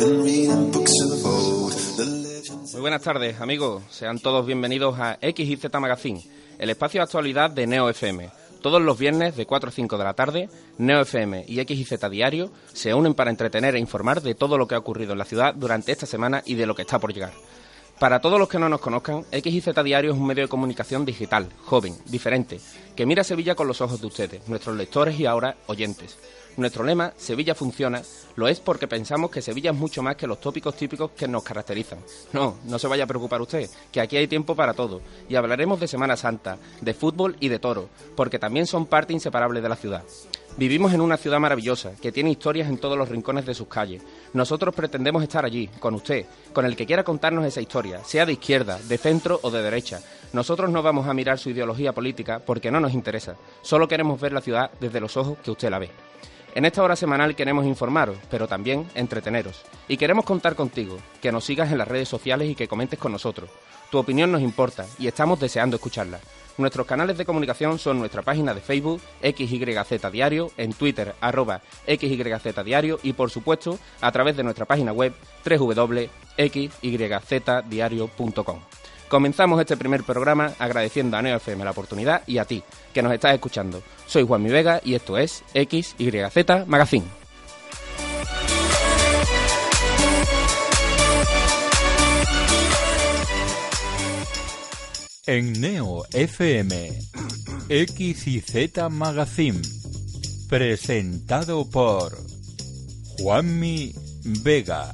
Muy buenas tardes, amigos. Sean todos bienvenidos a X Magazine, el espacio de actualidad de Neo FM. Todos los viernes de 4 a 5 de la tarde, Neo FM y X Diario se unen para entretener e informar de todo lo que ha ocurrido en la ciudad durante esta semana y de lo que está por llegar. Para todos los que no nos conozcan, X Diario es un medio de comunicación digital, joven, diferente, que mira Sevilla con los ojos de ustedes, nuestros lectores y ahora oyentes. Nuestro lema, Sevilla funciona, lo es porque pensamos que Sevilla es mucho más que los tópicos típicos que nos caracterizan. No, no se vaya a preocupar usted, que aquí hay tiempo para todo. Y hablaremos de Semana Santa, de fútbol y de toro, porque también son parte inseparable de la ciudad. Vivimos en una ciudad maravillosa, que tiene historias en todos los rincones de sus calles. Nosotros pretendemos estar allí, con usted, con el que quiera contarnos esa historia, sea de izquierda, de centro o de derecha. Nosotros no vamos a mirar su ideología política porque no nos interesa. Solo queremos ver la ciudad desde los ojos que usted la ve. En esta hora semanal queremos informaros, pero también entreteneros. Y queremos contar contigo, que nos sigas en las redes sociales y que comentes con nosotros. Tu opinión nos importa y estamos deseando escucharla. Nuestros canales de comunicación son nuestra página de Facebook, XYZ Diario, en Twitter, arroba XYZ Diario y, por supuesto, a través de nuestra página web, www.xyzdiario.com. Comenzamos este primer programa agradeciendo a NeoFM la oportunidad y a ti, que nos estás escuchando. Soy Juan Mi Vega y esto es XYZ Magazine. En Neo FM, XYZ Magazine, presentado por Juanmi Vega.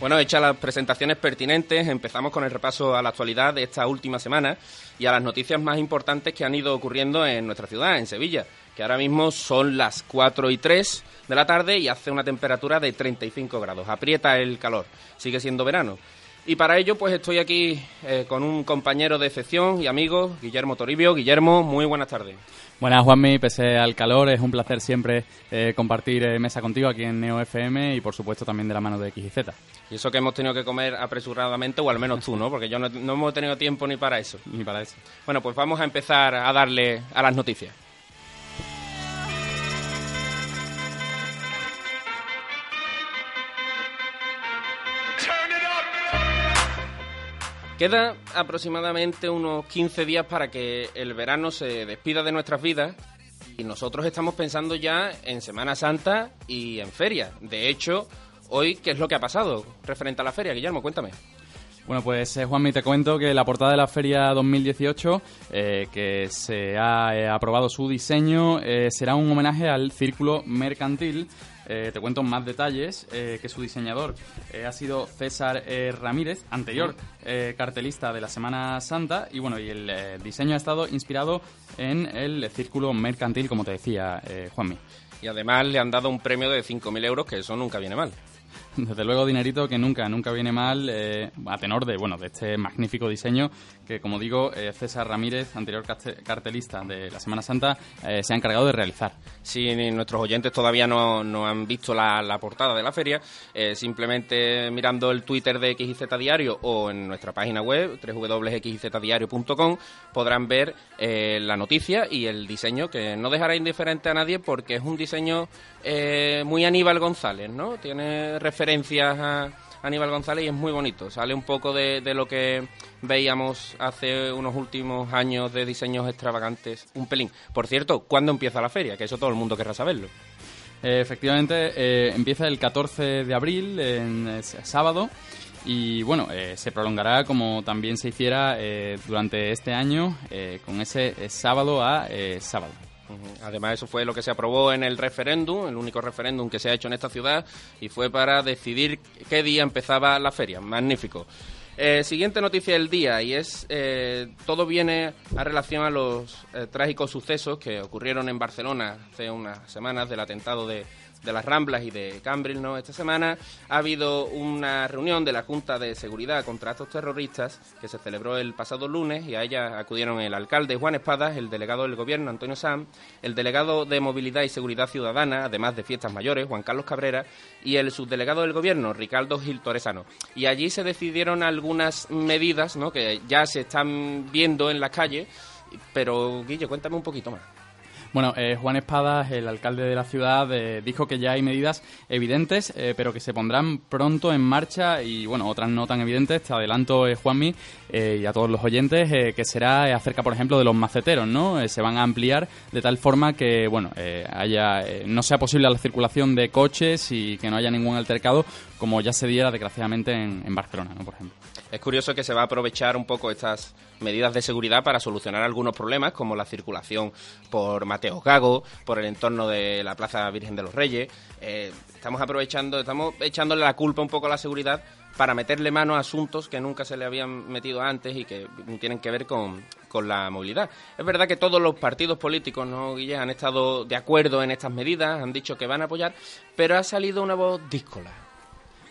Bueno, hechas las presentaciones pertinentes, empezamos con el repaso a la actualidad de esta última semana y a las noticias más importantes que han ido ocurriendo en nuestra ciudad, en Sevilla, que ahora mismo son las 4 y 3 de la tarde y hace una temperatura de 35 grados. Aprieta el calor, sigue siendo verano. Y para ello, pues estoy aquí eh, con un compañero de excepción y amigo, Guillermo Toribio. Guillermo, muy buenas tardes. Buenas, Juanmi, pese al calor, es un placer siempre eh, compartir eh, mesa contigo aquí en Neo FM y, por supuesto, también de la mano de X y Z. Y eso que hemos tenido que comer apresuradamente, o al menos tú, ¿no? Porque yo no, no hemos tenido tiempo ni para eso. Ni para eso. Bueno, pues vamos a empezar a darle a las noticias. Queda aproximadamente unos 15 días para que el verano se despida de nuestras vidas y nosotros estamos pensando ya en Semana Santa y en feria. De hecho, hoy, ¿qué es lo que ha pasado referente a la feria? Guillermo, cuéntame. Bueno, pues eh, Juanmi, te cuento que la portada de la Feria 2018, eh, que se ha eh, aprobado su diseño, eh, será un homenaje al Círculo Mercantil. Eh, te cuento más detalles, eh, que su diseñador eh, ha sido César Ramírez, anterior cartelista de la Semana Santa, y bueno, y el diseño ha estado inspirado en el Círculo Mercantil, como te decía Juanmi. Y además le han dado un premio de 5.000 euros, que eso nunca viene mal. Desde luego, dinerito que nunca, nunca viene mal, eh, a tenor de, bueno, de este magnífico diseño que, como digo, eh, César Ramírez, anterior carte- cartelista de la Semana Santa, eh, se ha encargado de realizar. Si ni nuestros oyentes todavía no, no han visto la, la portada de la feria, eh, simplemente mirando el Twitter de XYZ Diario o en nuestra página web, www.xyzdiario.com, podrán ver la noticia y el diseño, que no dejará indiferente a nadie porque es un diseño muy Aníbal González, ¿no? Tiene referencias a Aníbal González es muy bonito. Sale un poco de, de lo que veíamos hace unos últimos años de diseños extravagantes, un pelín. Por cierto, ¿cuándo empieza la feria? Que eso todo el mundo querrá saberlo. Eh, efectivamente, eh, empieza el 14 de abril, en es sábado, y bueno, eh, se prolongará como también se hiciera eh, durante este año con ese sábado a sábado. Además, eso fue lo que se aprobó en el referéndum, el único referéndum que se ha hecho en esta ciudad, y fue para decidir qué día empezaba la feria. Magnífico. Eh, siguiente noticia del día y es eh, todo viene a relación a los eh, trágicos sucesos que ocurrieron en Barcelona hace unas semanas del atentado de de las Ramblas y de Cambril, ¿no? Esta semana ha habido una reunión de la Junta de Seguridad contra estos terroristas que se celebró el pasado lunes y a ella acudieron el alcalde Juan Espadas, el delegado del gobierno Antonio Sam, el delegado de Movilidad y Seguridad Ciudadana, además de Fiestas Mayores, Juan Carlos Cabrera, y el subdelegado del gobierno, Ricardo Gil Torresano. Y allí se decidieron algunas medidas, ¿no? Que ya se están viendo en la calle, pero Guille, cuéntame un poquito más. Bueno, eh, Juan Espadas, el alcalde de la ciudad, eh, dijo que ya hay medidas evidentes, eh, pero que se pondrán pronto en marcha y, bueno, otras no tan evidentes. Te adelanto, Juanmi, y a todos los oyentes, que será acerca, por ejemplo, de los maceteros, ¿no? se van a ampliar de tal forma que, bueno, haya no sea posible la circulación de coches y que no haya ningún altercado, como ya se diera, desgraciadamente, en, Barcelona, ¿no? Por ejemplo. Es curioso que se va a aprovechar un poco estas medidas de seguridad para solucionar algunos problemas como la circulación por Mateo Gago, por el entorno de la Plaza Virgen de los Reyes. Eh, estamos aprovechando, estamos echándole la culpa un poco a la seguridad para meterle mano a asuntos que nunca se le habían metido antes y que tienen que ver con, la movilidad. Es verdad que todos los partidos políticos, ¿no, Guille, han estado de acuerdo en estas medidas, han dicho que van a apoyar, pero ha salido una voz díscola.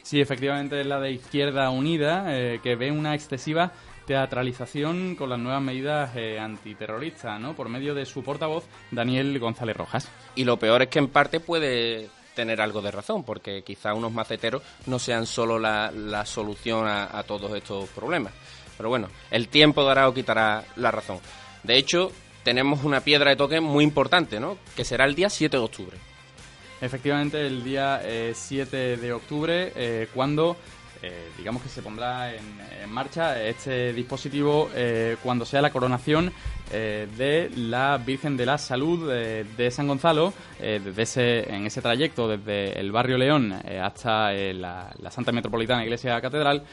Sí, efectivamente es la de Izquierda Unida, eh, que ve una excesiva teatralización con las nuevas medidas eh, antiterroristas, ¿no? Por medio de su portavoz, Daniel González Rojas. Y lo peor es que en parte puede tener algo de razón, porque quizá unos maceteros no sean solo la, solución a, todos estos problemas. Pero bueno, el tiempo dará o quitará la razón. De hecho, tenemos una piedra de toque muy importante, ¿no? Que será el día 7 de octubre. Efectivamente, el día 7 eh, de octubre, eh, cuando eh, digamos que se pondrá en, marcha este dispositivo eh, cuando sea la coronación de la Virgen de la Salud de San Gonzalo, desde ese, en ese trayecto desde el barrio León hasta la, la, Santa Metropolitana Iglesia Catedral,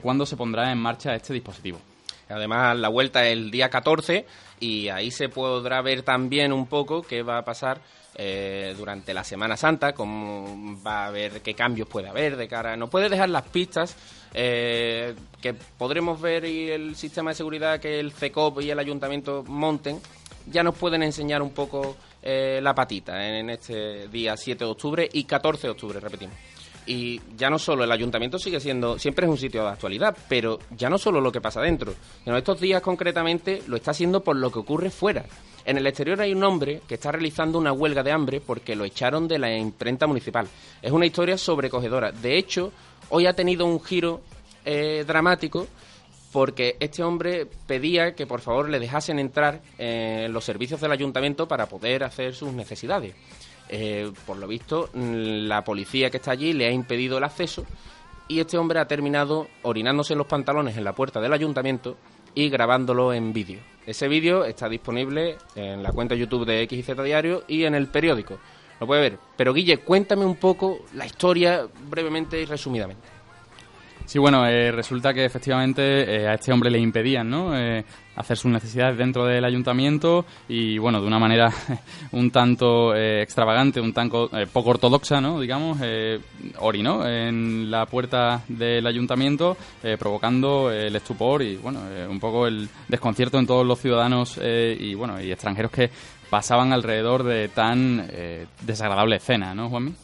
cuando se pondrá en marcha este dispositivo. Además, la vuelta es el día 14 y ahí se podrá ver también un poco qué va a pasar eh, durante la Semana Santa, cómo va a haber, qué cambios puede haber de cara. Nos puede dejar las pistas eh, que podremos ver y el sistema de seguridad que el CECOP y el ayuntamiento monten, ya nos pueden enseñar un poco eh, la patita en este día 7 de octubre y 14 de octubre, repetimos. Y ya no solo el ayuntamiento sigue siendo, siempre es un sitio de actualidad, pero ya no solo lo que pasa dentro, sino estos días concretamente lo está haciendo por lo que ocurre fuera. En el exterior hay un hombre que está realizando una huelga de hambre porque lo echaron de la imprenta municipal. Es una historia sobrecogedora. De hecho, hoy ha tenido un giro eh, dramático porque este hombre pedía que por favor le dejasen entrar en los servicios del ayuntamiento para poder hacer sus necesidades. Eh, por lo visto, la policía que está allí le ha impedido el acceso y este hombre ha terminado orinándose en los pantalones en la puerta del ayuntamiento y grabándolo en vídeo. Ese vídeo está disponible en la cuenta YouTube de XZ Diario y en el periódico. Lo puede ver. Pero Guille, cuéntame un poco la historia brevemente y resumidamente. Sí, bueno, eh, resulta que efectivamente eh, a este hombre le impedían ¿no? Hacer sus necesidades dentro del ayuntamiento y, bueno, de una manera un tanto extravagante, un tanto poco ortodoxa, ¿no? digamos, orinó en la puerta del ayuntamiento provocando el estupor y, bueno, un poco el desconcierto en todos los ciudadanos y, bueno, y extranjeros que pasaban alrededor de tan desagradable escena, ¿no, Juanmi?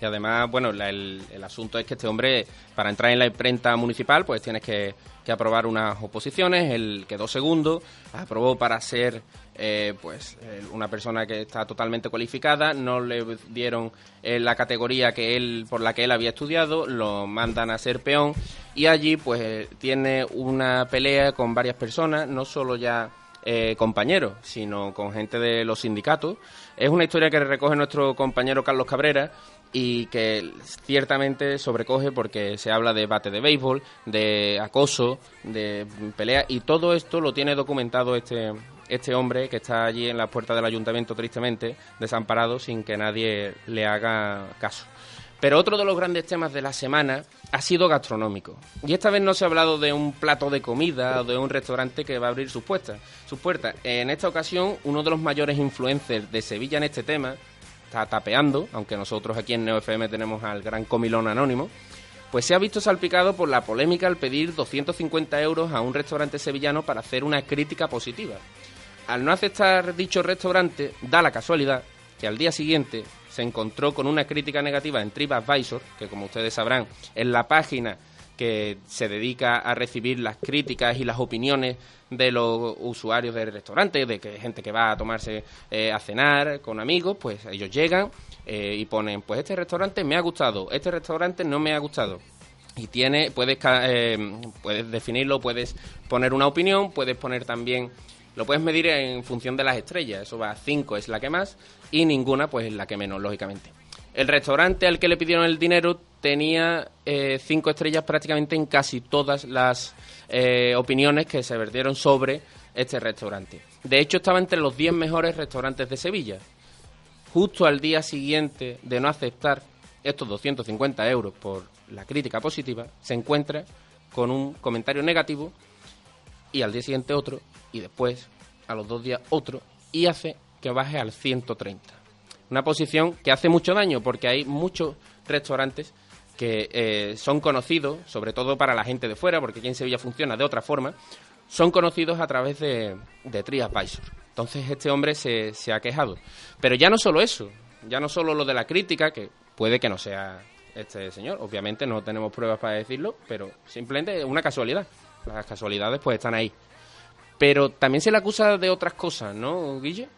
Y además, bueno, el, asunto es que este hombre, para entrar en la imprenta municipal, pues tienes que, aprobar unas oposiciones. Él quedó segundo, aprobó para ser eh, pues una persona que está totalmente cualificada, no le dieron eh, la categoría que él por la que él había estudiado, lo mandan a ser peón y allí pues tiene una pelea con varias personas, no solo ya eh, compañeros, sino con gente de los sindicatos. Es una historia que recoge nuestro compañero Carlos Cabrera y que ciertamente sobrecoge porque se habla de bate de béisbol, de acoso, de pelea y todo esto lo tiene documentado este este hombre que está allí en la puerta del ayuntamiento tristemente desamparado sin que nadie le haga caso. Pero otro de los grandes temas de la semana ha sido gastronómico. Y esta vez no se ha hablado de un plato de comida o de un restaurante que va a abrir sus puertas. Sus puertas. En esta ocasión, uno de los mayores influencers de Sevilla en este tema está tapeando, aunque nosotros aquí en NeoFM tenemos al gran comilón anónimo, pues se ha visto salpicado por la polémica al pedir 250 euros a un restaurante sevillano para hacer una crítica positiva. Al no aceptar dicho restaurante, da la casualidad que al día siguiente se encontró con una crítica negativa en TripAdvisor, que como ustedes sabrán es la página que se dedica a recibir las críticas y las opiniones de los usuarios del restaurante, de que gente que va a tomarse eh, a cenar con amigos, pues ellos llegan eh, y ponen, pues este restaurante me ha gustado, este restaurante no me ha gustado. Y tiene, puedes, eh, puedes definirlo, puedes poner una opinión, puedes poner también lo puedes medir en función de las estrellas. Eso va, 5 es la que más y ninguna pues es la que menos, lógicamente. El restaurante al que le pidieron el dinero tenía eh, cinco estrellas prácticamente en casi todas las eh, opiniones que se vertieron sobre este restaurante. De hecho, estaba entre los 10 mejores restaurantes de Sevilla. Justo al día siguiente de no aceptar estos 250 euros por la crítica positiva, se encuentra con un comentario negativo y al día siguiente otro y después a los dos días otro y hace que baje al 130. Una posición que hace mucho daño porque hay muchos restaurantes que eh, son conocidos, sobre todo para la gente de fuera, porque aquí en Sevilla funciona de otra forma, son conocidos a través de, de TripAdvisor. Entonces este hombre se, se ha quejado. Pero ya no solo eso, ya no solo lo de la crítica, que puede que no sea este señor, obviamente no tenemos pruebas para decirlo, pero simplemente es una casualidad. Las casualidades pues están ahí. Pero también se le acusa de otras cosas, ¿no, Guille?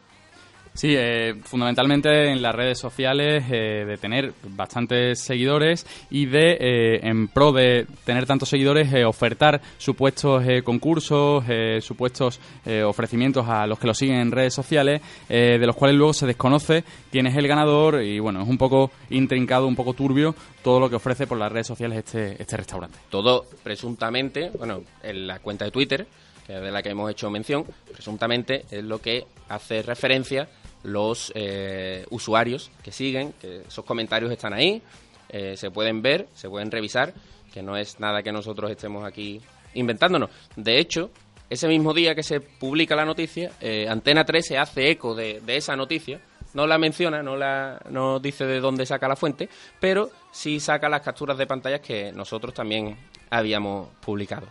Sí, eh, fundamentalmente en las redes sociales eh, de tener bastantes seguidores y de, eh, en pro de tener tantos seguidores, ofertar supuestos concursos, supuestos ofrecimientos a los que lo siguen en redes sociales, de los cuales luego se desconoce quién es el ganador y bueno, es un poco intrincado, un poco turbio todo lo que ofrece por las redes sociales este, este restaurante. Todo presuntamente, bueno, en la cuenta de Twitter, de la que hemos hecho mención, presuntamente es lo que hace referencia los eh, usuarios que siguen, que esos comentarios están ahí, eh, se pueden ver, se pueden revisar, que no es nada que nosotros estemos aquí inventándonos. De hecho, ese mismo día que se publica la noticia, eh, Antena 3 se hace eco de, de, esa noticia, no la menciona, no, la, no dice de dónde saca la fuente, pero sí saca las capturas de pantallas que nosotros también habíamos publicado.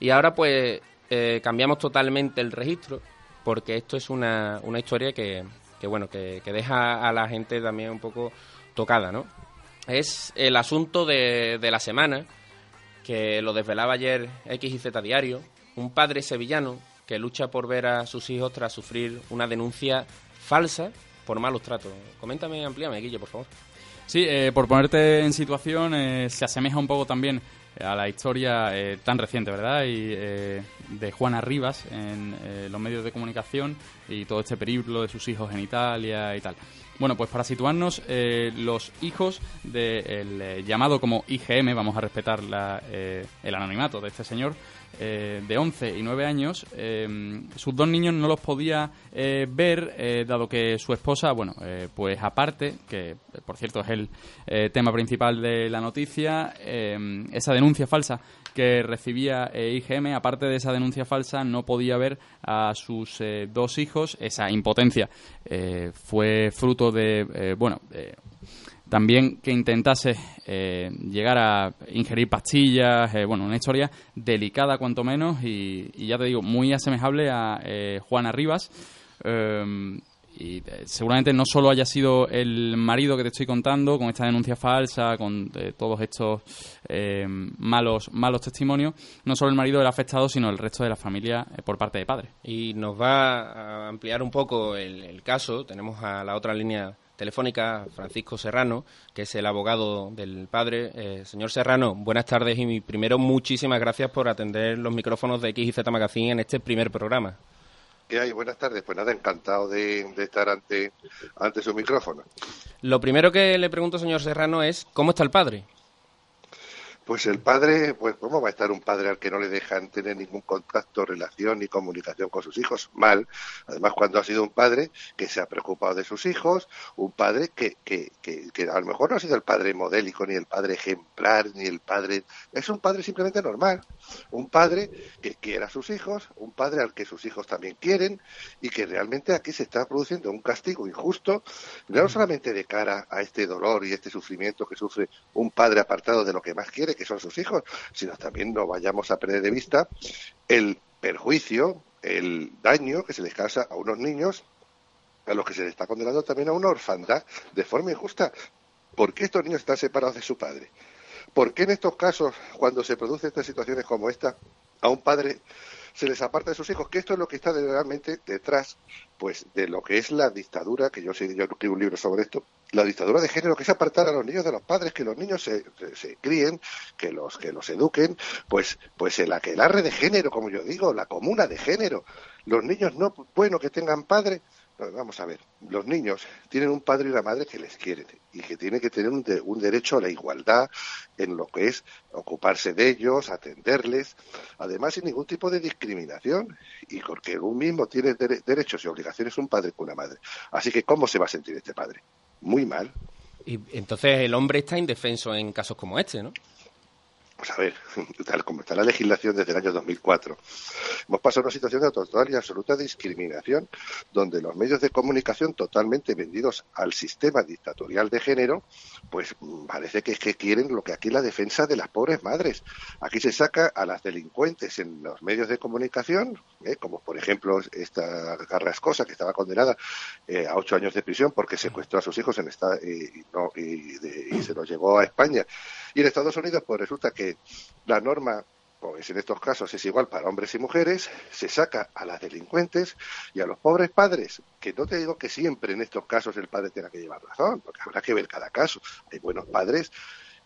Y ahora pues cambiamos totalmente el registro, porque esto es una, una historia que, que bueno, que, deja a la gente también un poco tocada, ¿no? Es el asunto de, de la semana, que lo desvelaba ayer X y Z Diario, un padre sevillano que lucha por ver a sus hijos tras sufrir una denuncia falsa por malos tratos. Coméntame, amplíame, Guille, por favor. Sí, eh, por ponerte en situación, eh, se asemeja un poco también a la historia eh, tan reciente, ¿verdad? Y eh, de Juana Rivas en eh, los medios de comunicación y todo este periplo de sus hijos en Italia y tal. Bueno, pues para situarnos, los hijos del llamado como IGM, vamos a respetar el anonimato de este señor, eh, de 11 y 9 años, eh, sus dos niños no los podía eh, ver, dado que su esposa, bueno, pues aparte, que por cierto es el tema principal de la noticia, esa denuncia falsa que recibía IGM, aparte de esa denuncia falsa, no podía ver a sus dos hijos. Esa impotencia fue fruto de, bueno, también que intentase eh, llegar a ingerir pastillas, eh, bueno, una historia delicada cuanto menos y, ya te digo, muy asemejable a eh, Juana Rivas. y seguramente no solo haya sido el marido que te estoy contando con esta denuncia falsa, con todos estos malos malos testimonios, no solo el marido del afectado, sino el resto de la familia por parte de padre. Y nos va a ampliar un poco el caso. Tenemos a la otra línea telefónica Francisco Serrano, que es el abogado del padre. Eh, señor Serrano, buenas tardes y primero muchísimas gracias por atender los micrófonos de X y Z Magazine en este primer programa. ¿Qué hay? Buenas tardes. Pues nada, encantado de, estar ante, ante su micrófono. Lo primero que le pregunto, señor Serrano, es ¿cómo está el padre? Pues el padre, pues ¿cómo va a estar un padre al que no le dejan tener ningún contacto, relación ni comunicación con sus hijos? Mal. Además, cuando ha sido un padre que se ha preocupado de sus hijos, un padre que, que, que, que a lo mejor no ha sido el padre modélico, ni el padre ejemplar, ni el padre... Es un padre simplemente normal. Un padre que quiere a sus hijos, un padre al que sus hijos también quieren y que realmente aquí se está produciendo un castigo injusto, no solamente de cara a este dolor y este sufrimiento que sufre un padre apartado de lo que más quiere, que son sus hijos, sino también no vayamos a perder de vista el perjuicio, el daño que se les causa a unos niños a los que se les está condenando también a una orfandad de forma injusta. ¿Por qué estos niños están separados de su padre? ¿Por qué en estos casos, cuando se producen estas situaciones como esta, a un padre se les aparta de sus hijos, que esto es lo que está realmente detrás pues de lo que es la dictadura, que yo sé, yo escribo un libro sobre esto, la dictadura de género, que es apartar a los niños de los padres, que los niños se, se, críen, que los que los eduquen, pues pues el aquelarre de género, como yo digo, la comuna de género. Los niños no bueno que tengan padre, Vamos a ver, los niños tienen un padre y una madre que les quieren y que tienen que tener un, de, un, derecho a la igualdad en lo que es ocuparse de ellos, atenderles, además sin ningún tipo de discriminación y porque un mismo tiene de, derechos y obligaciones un padre con una madre. Así que, ¿cómo se va a sentir este padre? Muy mal. Y entonces el hombre está indefenso en casos como este, ¿no? Pues a ver, tal como está la legislación desde el año 2004, hemos pasado a una situación de total y absoluta discriminación, donde los medios de comunicación totalmente vendidos al sistema dictatorial de género, pues mm, parece que es que quieren lo que aquí la defensa de las pobres madres. Aquí se saca a las delincuentes en los medios de comunicación, ¿eh? como por ejemplo esta Carrascosa, que estaba condenada eh, a ocho años de prisión porque secuestró a sus hijos en esta, y, no, y, y se los llevó a España. Y en Estados Unidos, pues resulta que la norma pues en estos casos es igual para hombres y mujeres, se saca a las delincuentes y a los pobres padres, que no te digo que siempre en estos casos el padre tenga que llevar razón, porque habrá que ver cada caso. Hay buenos padres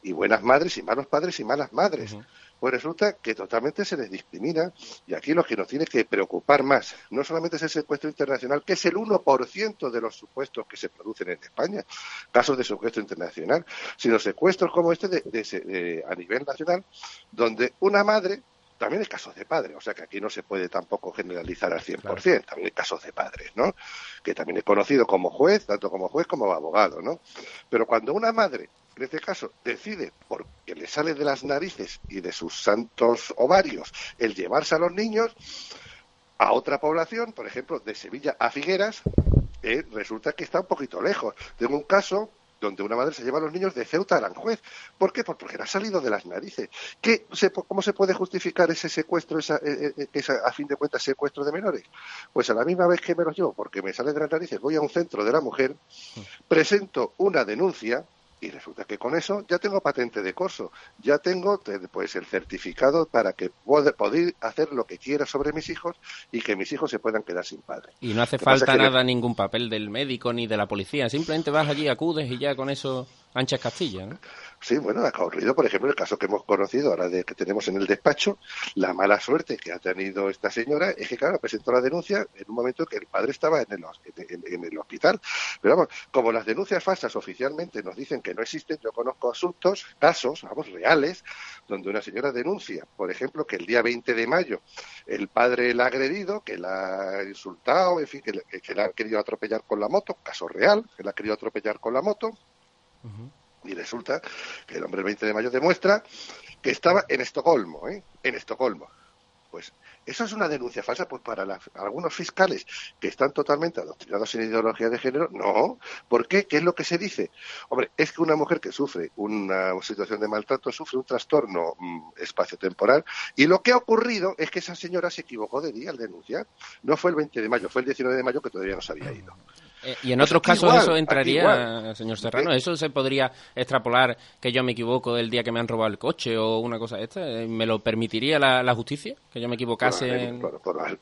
y buenas madres y malos padres y malas madres. Pues resulta que totalmente se les discrimina y aquí lo que nos tiene que preocupar más no solamente es el secuestro internacional, que es el 1% de los supuestos que se producen en España, casos de secuestro internacional, sino secuestros como este de, a nivel nacional, donde una madre también hay casos de padres, o sea que aquí no se puede tampoco generalizar al 100%, también hay casos de padres, ¿no? Que también he conocido como juez, tanto como juez como abogado, ¿no? Pero cuando una madre en este caso, decide, porque le sale de las narices y de sus santos ovarios, el llevarse a los niños a otra población, por ejemplo, de Sevilla a Figueras, eh, resulta que está un poquito lejos. Tengo un caso donde una madre se lleva a los niños de Ceuta a Aranjuez. ¿Por qué? Porque le ha salido de las narices. ¿Qué ¿Cómo se puede justificar ese secuestro, esa, eh, eh, esa, a fin de cuentas, secuestro de menores? Pues a la misma vez que me los llevo, porque me sale de las narices, voy a un centro de la mujer, presento una denuncia, y resulta que con eso ya tengo patente de corso, ya tengo pues el certificado para que pueda, poder hacer lo que quiera sobre mis hijos y que mis hijos se puedan quedar sin padre. Y no hace falta nada, ningún papel del médico ni de la policía, simplemente vas allí, acudes y ya con eso anchas Castilla. Sí, bueno, ha ocurrido, por ejemplo, el caso que hemos conocido ahora de que tenemos en el despacho, la mala suerte que ha tenido esta señora es que, claro, presentó la denuncia en un momento que el padre estaba en el, en, el hospital. Pero vamos, como las denuncias falsas oficialmente nos dicen que no existen, yo conozco asuntos, casos, vamos, reales, donde una señora denuncia, por ejemplo, que el día 20 de mayo el padre la ha agredido, que la ha insultado, en fin, que, que la ha querido atropellar con la moto, caso real, que la ha querido atropellar con la moto, y resulta que el hombre el 20 de mayo demuestra que estaba en Estocolmo, ¿eh? En Estocolmo. Pues eso es una denuncia falsa pues para algunos fiscales que están totalmente adoctrinados en ideología de género. No. ¿Por qué? ¿Qué es lo que se dice? Hombre, es que una mujer que sufre una situación de maltrato sufre un trastorno mm, espaciotemporal y lo que ha ocurrido es que esa señora se equivocó de día al denunciar. No fue el 20 de mayo, fue el 19 de mayo que todavía no se había ido. Eh, y en pues otros casos eso entraría, señor Serrano, eso se podría extrapolar que yo me equivoco del día que me han robado el coche o una cosa de esta. Eh, ¿Me lo permitiría la, justicia? Que yo me equivocase.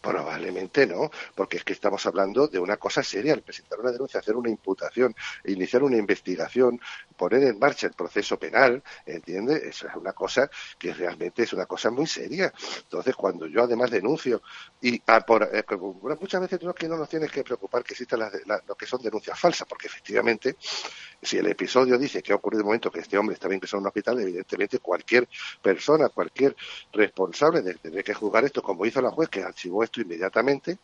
Probablemente, no, porque es que estamos hablando de una cosa seria, el presentar una denuncia, hacer una imputación, iniciar una investigación, poner en marcha el proceso penal, ¿entiende? Eso es una cosa que realmente es una cosa muy seria. Entonces, cuando yo además denuncio, y ah, por, eh, muchas veces no, que no nos tienes que preocupar que existan las, las lo que son denuncias falsas, porque efectivamente si el episodio dice que ha ocurrido el momento que este hombre que sea en un hospital, evidentemente cualquier persona, cualquier responsable de tener que juzgar esto, como hizo la juez, que archivó esto inmediatamente,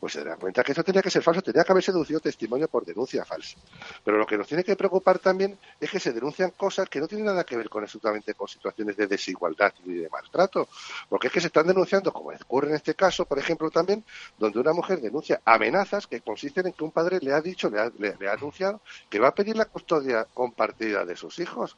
pues se da cuenta que eso tenía que ser falso, tenía que haber seducido testimonio por denuncia falsa. Pero lo que nos tiene que preocupar también es que se denuncian cosas que no tienen nada que ver con absolutamente con situaciones de desigualdad y de maltrato, porque es que se están denunciando, como ocurre en este caso, por ejemplo, también, donde una mujer denuncia amenazas que consisten en que un padre le ha dicho, le ha, le ha anunciado que va a pedir la custodia compartida de sus hijos.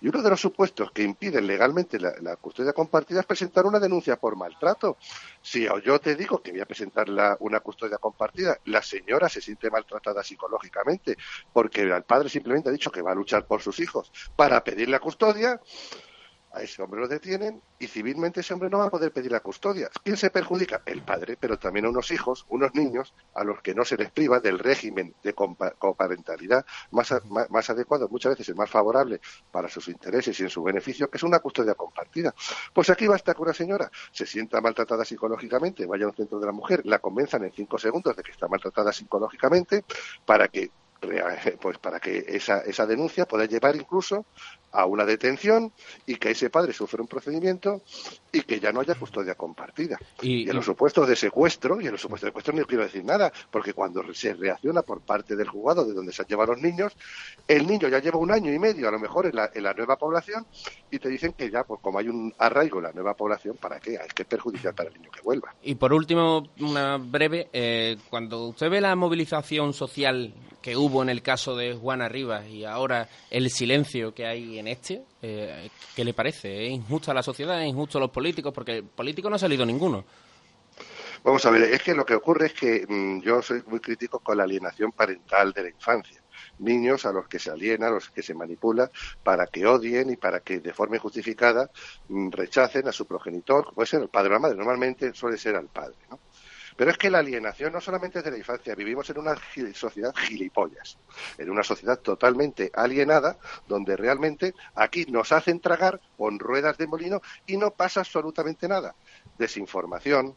Y uno de los supuestos que impiden legalmente la, custodia compartida es presentar una denuncia por maltrato. Si yo te digo que voy a presentar una custodia compartida, la señora se siente maltratada psicológicamente porque el padre simplemente ha dicho que va a luchar por sus hijos para pedir la custodia, a ese hombre lo detienen y civilmente ese hombre no va a poder pedir la custodia. ¿Quién se perjudica? El padre, pero también a unos hijos, unos niños, a los que no se les priva del régimen de coparentalidad más, adecuado, muchas veces el más favorable para sus intereses y en su beneficio, que es una custodia compartida. Pues aquí basta que una señora se sienta maltratada psicológicamente, vaya a un centro de la mujer, la convenzan en cinco segundos de que está maltratada psicológicamente para que pues para que esa, esa denuncia pueda llevar incluso a una detención y que ese padre sufra un procedimiento y que ya no haya custodia compartida. Y, en los supuestos de secuestro, y en los supuestos de secuestro no quiero decir nada, porque cuando se reacciona por parte del juzgado de donde se han llevado los niños, el niño ya lleva un año y medio a lo mejor en la, en la nueva población y te dicen que ya, pues como hay un arraigo en la nueva población, ¿para qué? Es que es perjudicial para el niño que vuelva. Y por último, una breve, eh, cuando usted ve la movilización social que hubo en el caso de Juana Rivas y ahora el silencio que hay en este, eh, ¿qué le parece? ¿Es injusta la sociedad? ¿Es injusto los políticos? Porque político no ha salido ninguno. Vamos a ver, es que lo que ocurre es que mm, yo soy muy crítico con la alienación parental de la infancia. Niños a los que se aliena, a los que se manipula, para que odien y para que de forma injustificada mm, rechacen a su progenitor, puede ser el padre o la madre, normalmente suele ser al padre. ¿no? Pero es que la alienación no solamente es de la infancia, vivimos en una sociedad gilipollas, en una sociedad totalmente alienada, donde realmente aquí nos hacen tragar con ruedas de molino y no pasa absolutamente nada. Desinformación,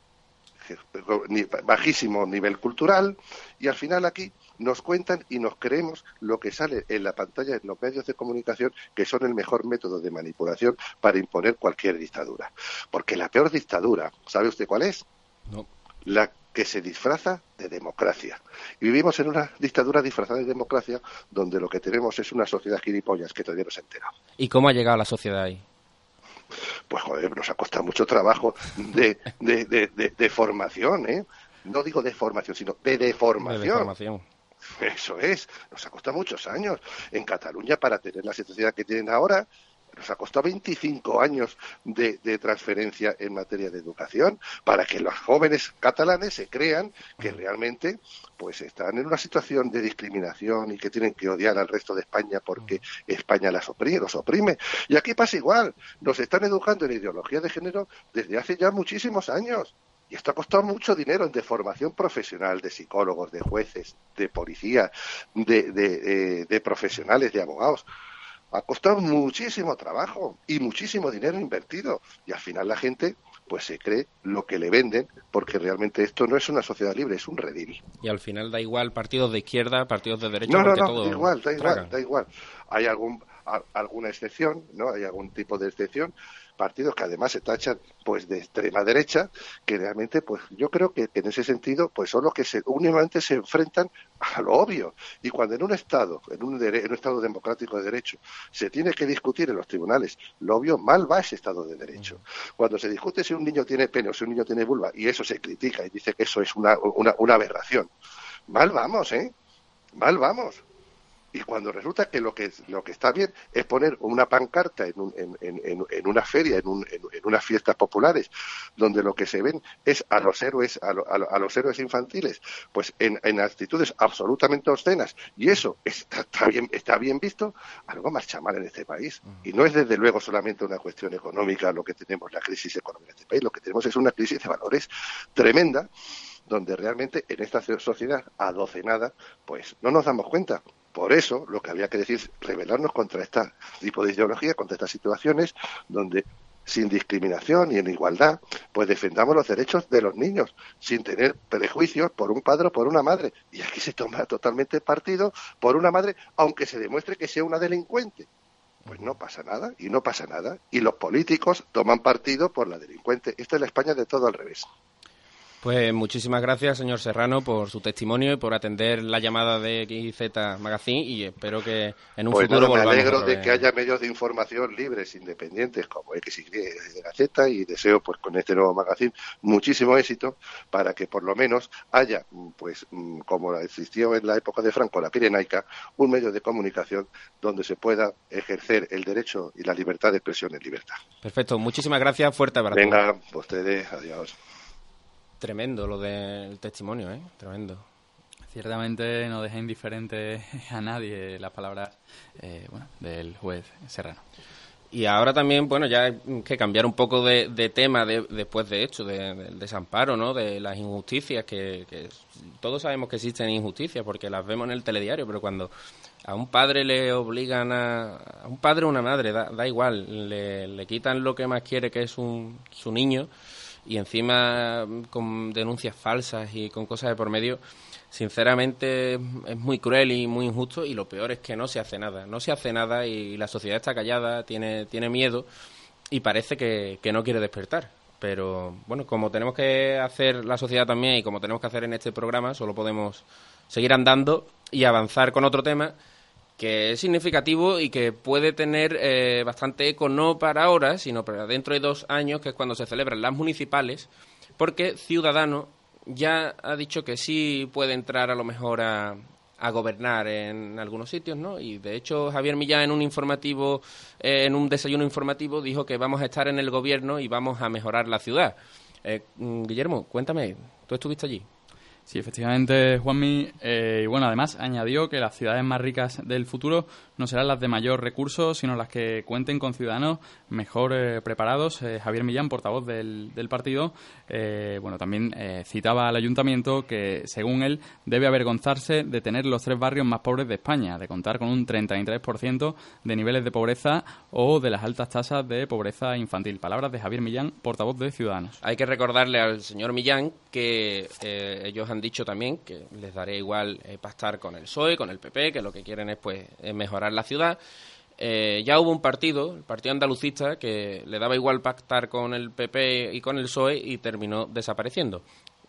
bajísimo nivel cultural, y al final aquí nos cuentan y nos creemos lo que sale en la pantalla en los medios de comunicación, que son el mejor método de manipulación para imponer cualquier dictadura. Porque la peor dictadura, ¿sabe usted cuál es? No la que se disfraza de democracia. Y vivimos en una dictadura disfrazada de democracia donde lo que tenemos es una sociedad gilipollas que todavía no se ha enterado. ¿Y cómo ha llegado la sociedad ahí? Pues joder, nos ha costado mucho trabajo de, de, formación, ¿eh? No digo de formación, sino de deformación. De deformación. Eso es, nos ha costado muchos años. En Cataluña, para tener la situación que tienen ahora, nos ha costado 25 años de, transferencia en materia de educación para que los jóvenes catalanes se crean que realmente pues están en una situación de discriminación y que tienen que odiar al resto de España porque España las oprime, los oprime. Y aquí pasa igual, nos están educando en ideología de género desde hace ya muchísimos años. Y esto ha costado mucho dinero en de formación profesional de psicólogos, de jueces, de policías, de, de eh, profesionales, de abogados ha costado muchísimo trabajo y muchísimo dinero invertido y al final la gente pues se cree lo que le venden porque realmente esto no es una sociedad libre, es un redil. Y al final da igual partidos de izquierda, partidos de derecha. No, no, no, da igual, da igual, da igual. Hay algún, alguna excepción, ¿no? Hay algún tipo de excepción, partidos que además se tachan pues de extrema derecha, que realmente pues yo creo que, en ese sentido pues son los que se, únicamente se enfrentan a lo obvio. Y cuando en un Estado, en un, en un Estado democrático de derecho, se tiene que discutir en los tribunales, lo obvio, mal va ese Estado de derecho. Cuando se discute si un niño tiene pene o si un niño tiene vulva, y eso se critica y dice que eso es una, una, una aberración, mal vamos, ¿eh? Mal vamos y cuando resulta que lo que lo que está bien es poner una pancarta en, en, una feria, en, unas fiestas populares, donde lo que se ven es a los héroes a, a, los héroes infantiles, pues en, actitudes absolutamente obscenas. Y eso está, bien está bien visto, algo marcha mal en este país. Y no es desde luego solamente una cuestión económica lo que tenemos la crisis económica de este país, lo que tenemos es una crisis de valores tremenda donde realmente en esta sociedad adocenada, pues no nos damos cuenta. Por eso, lo que había que decir es rebelarnos contra este tipo de ideología, contra estas situaciones donde sin discriminación y en igualdad, pues defendamos los derechos de los niños, sin tener prejuicios por un padre o por una madre. Y aquí se toma totalmente partido por una madre, aunque se demuestre que sea una delincuente. Pues no pasa nada, y no pasa nada. Y los políticos toman partido por la delincuente. Esta es la España de todo al revés. Pues muchísimas gracias, señor Serrano, por su testimonio y por atender la llamada de XZ Magazine y espero que en un pues futuro nada, Me alegro de que haya medios de información libres, independientes como XY de Gaceta y deseo pues con este nuevo magazine muchísimo éxito para que por lo menos haya, pues como existió en la época de Franco, la Pirenaica, un medio de comunicación donde se pueda ejercer el derecho y la libertad de expresión en libertad. Perfecto, muchísimas gracias, fuerte abrazo. Venga, ustedes, adiós. Tremendo lo del testimonio, ¿eh? Tremendo. Ciertamente no deja indiferente a nadie las palabras eh, bueno, del juez Serrano. Y ahora también, bueno, ya hay que cambiar un poco de, tema después de esto, del desamparo, ¿no? De las injusticias, que, todos sabemos que existen injusticias porque las vemos en el telediario, pero cuando a un padre le obligan a... a un padre o una madre, da, da igual, le, le, quitan lo que más quiere, que es un, su niño, y encima con denuncias falsas y con cosas de por medio, sinceramente es muy cruel y muy injusto y lo peor es que no se hace nada, no se hace nada y la sociedad está callada, tiene, tiene miedo y parece que, que no quiere despertar. Pero bueno, como tenemos que hacer la sociedad también y como tenemos que hacer en este programa, solo podemos seguir andando y avanzar con otro tema que es significativo y que puede tener eh, bastante eco no para ahora, sino para dentro de dos años, que es cuando se celebran las municipales, porque Ciudadano ya ha dicho que sí puede entrar a lo mejor a, gobernar en algunos sitios, ¿no? Y de hecho Javier Millán en un informativo, eh, en un desayuno informativo, dijo que vamos a estar en el gobierno y vamos a mejorar la ciudad. Eh, mm, Guillermo, cuéntame, ¿tú estuviste allí? Sí, efectivamente, Juanmi. Eh, y bueno, además añadió que las ciudades más ricas del futuro no serán las de mayor recursos, sino las que cuenten con ciudadanos mejor eh, preparados. Eh, Javier Millán, portavoz del, partido, bueno, también citaba al ayuntamiento que, según él, debe avergonzarse de tener los tres barrios más pobres de España, de contar con un 33% de niveles de pobreza o de las altas tasas de pobreza infantil. Palabras de Javier Millán, portavoz de Ciudadanos. Hay que recordarle al señor Millán que ellos han dicho también que les daré igual eh, pastar con el PSOE, con el PP, que lo que quieren es pues mejorar la ciudad. Eh, ya hubo un partido, el Partido Andalucista, que le daba igual pactar con el PP y con el PSOE y terminó desapareciendo.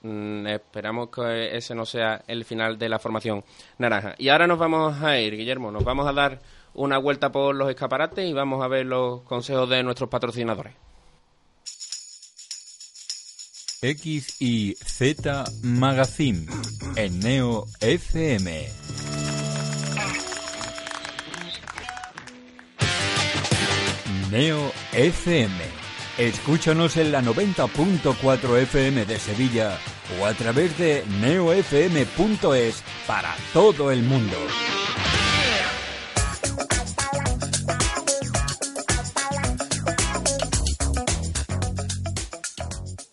Mm, esperamos que ese no sea el final de la formación naranja. Y ahora nos vamos a ir, Guillermo, nos vamos a dar una vuelta por los escaparates y vamos a ver los consejos de nuestros patrocinadores. X y Z Magazine en Neo FM. Neo FM. Escúchanos en la 90.4 FM de Sevilla o a través de neofm.es para todo el mundo.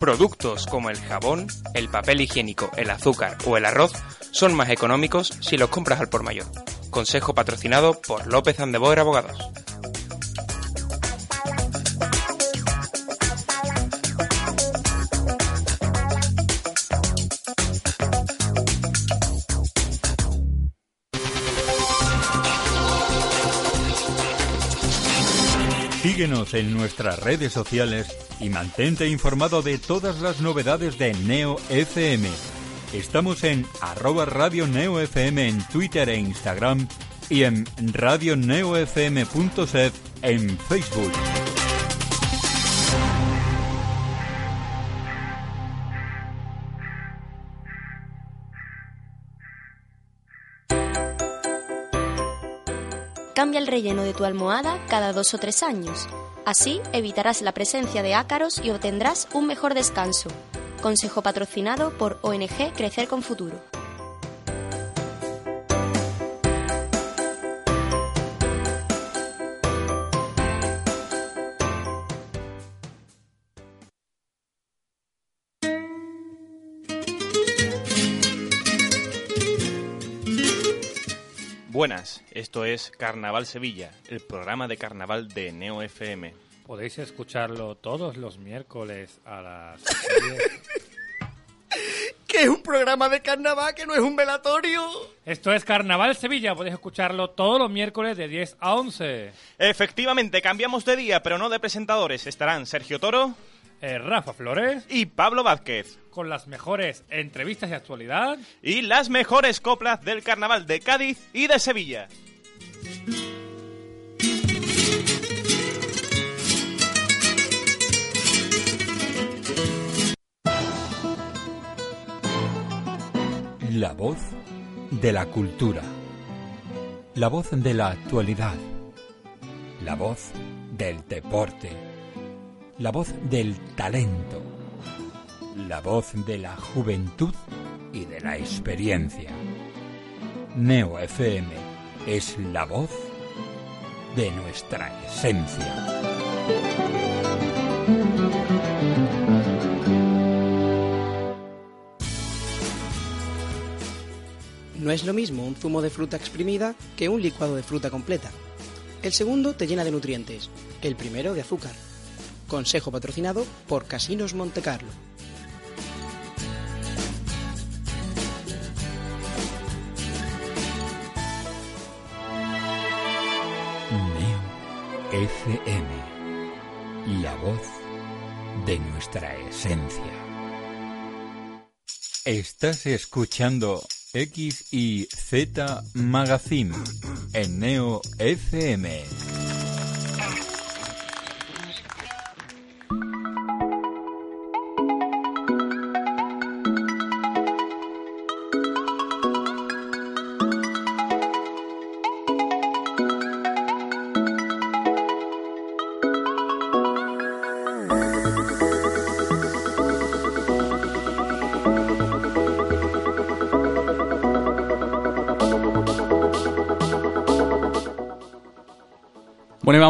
Productos como el jabón, el papel higiénico, el azúcar o el arroz son más económicos si los compras al por mayor. Consejo patrocinado por López Andeboer Abogados. Síguenos en nuestras redes sociales y mantente informado de todas las novedades de Neo FM. Estamos en arroba Radio Neo FM en Twitter e Instagram y en radioneofm.set en Facebook. Cambia el relleno de tu almohada cada dos o tres años. Así evitarás la presencia de ácaros y obtendrás un mejor descanso. Consejo patrocinado por ONG Crecer con Futuro. Buenas, esto es Carnaval Sevilla, el programa de carnaval de Neo FM. Podéis escucharlo todos los miércoles a las 10. que es un programa de carnaval, que no es un velatorio. Esto es Carnaval Sevilla, podéis escucharlo todos los miércoles de 10 a 11. Efectivamente, cambiamos de día, pero no de presentadores. Estarán Sergio Toro, Eh, Rafa Flores, y Pablo Vázquez. con las mejores entrevistas de actualidad. Y las mejores coplas del carnaval de Cádiz y de Sevilla. La voz de la cultura. La voz de la actualidad. La voz del deporte. La voz del talento. La voz de la juventud y de la experiencia. Neo FM es la voz de nuestra esencia. No es lo mismo un zumo de fruta exprimida que un licuado de fruta completa. El segundo te llena de nutrientes, el primero de azúcar. Consejo patrocinado por Casinos Montecarlo. Neo FM. La voz de nuestra esencia. Estás escuchando X y Z Magazine en Neo FM.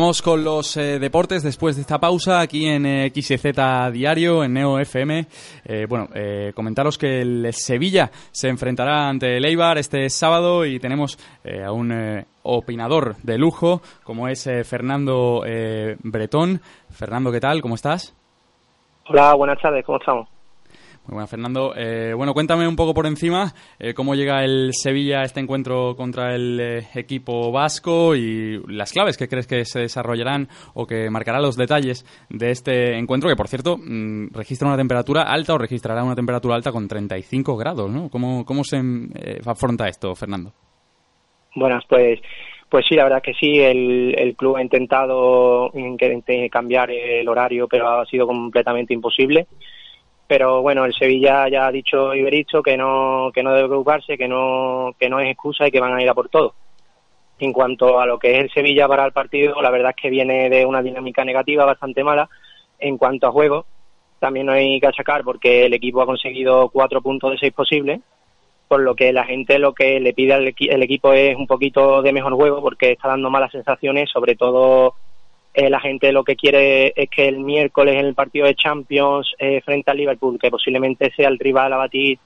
Con los eh, deportes después de esta pausa aquí en eh, XZ Diario, en Neo FM. Eh, bueno, eh, comentaros que el Sevilla se enfrentará ante el Eibar este sábado y tenemos a un opinador de lujo como es Fernando Bretón. Fernando, ¿qué tal? ¿Cómo estás? Hola, buenas tardes, ¿cómo estamos? Muy buenas, Fernando. Eh, bueno, cuéntame un poco por encima eh, cómo llega el Sevilla a este encuentro contra el eh, equipo vasco y las claves que crees que se desarrollarán o que marcarán los detalles de este encuentro, que por cierto mm, registra una temperatura alta o registrará una temperatura alta con 35 grados, ¿no? ¿Cómo, cómo se eh, afronta esto, Fernando? Buenas, pues pues sí, la verdad que sí, el, el club ha intentado in- que- cambiar el horario, pero ha sido completamente imposible. Pero bueno, el Sevilla ya ha dicho Ibericho que no que no debe preocuparse, que no que no es excusa y que van a ir a por todo. En cuanto a lo que es el Sevilla para el partido, la verdad es que viene de una dinámica negativa bastante mala. En cuanto a juego, también no hay que achacar porque el equipo ha conseguido cuatro puntos de seis posibles, por lo que la gente lo que le pide al el equipo es un poquito de mejor juego porque está dando malas sensaciones, sobre todo eh, la gente lo que quiere es que el miércoles en el partido de Champions eh, frente al Liverpool, que posiblemente sea el rival a batir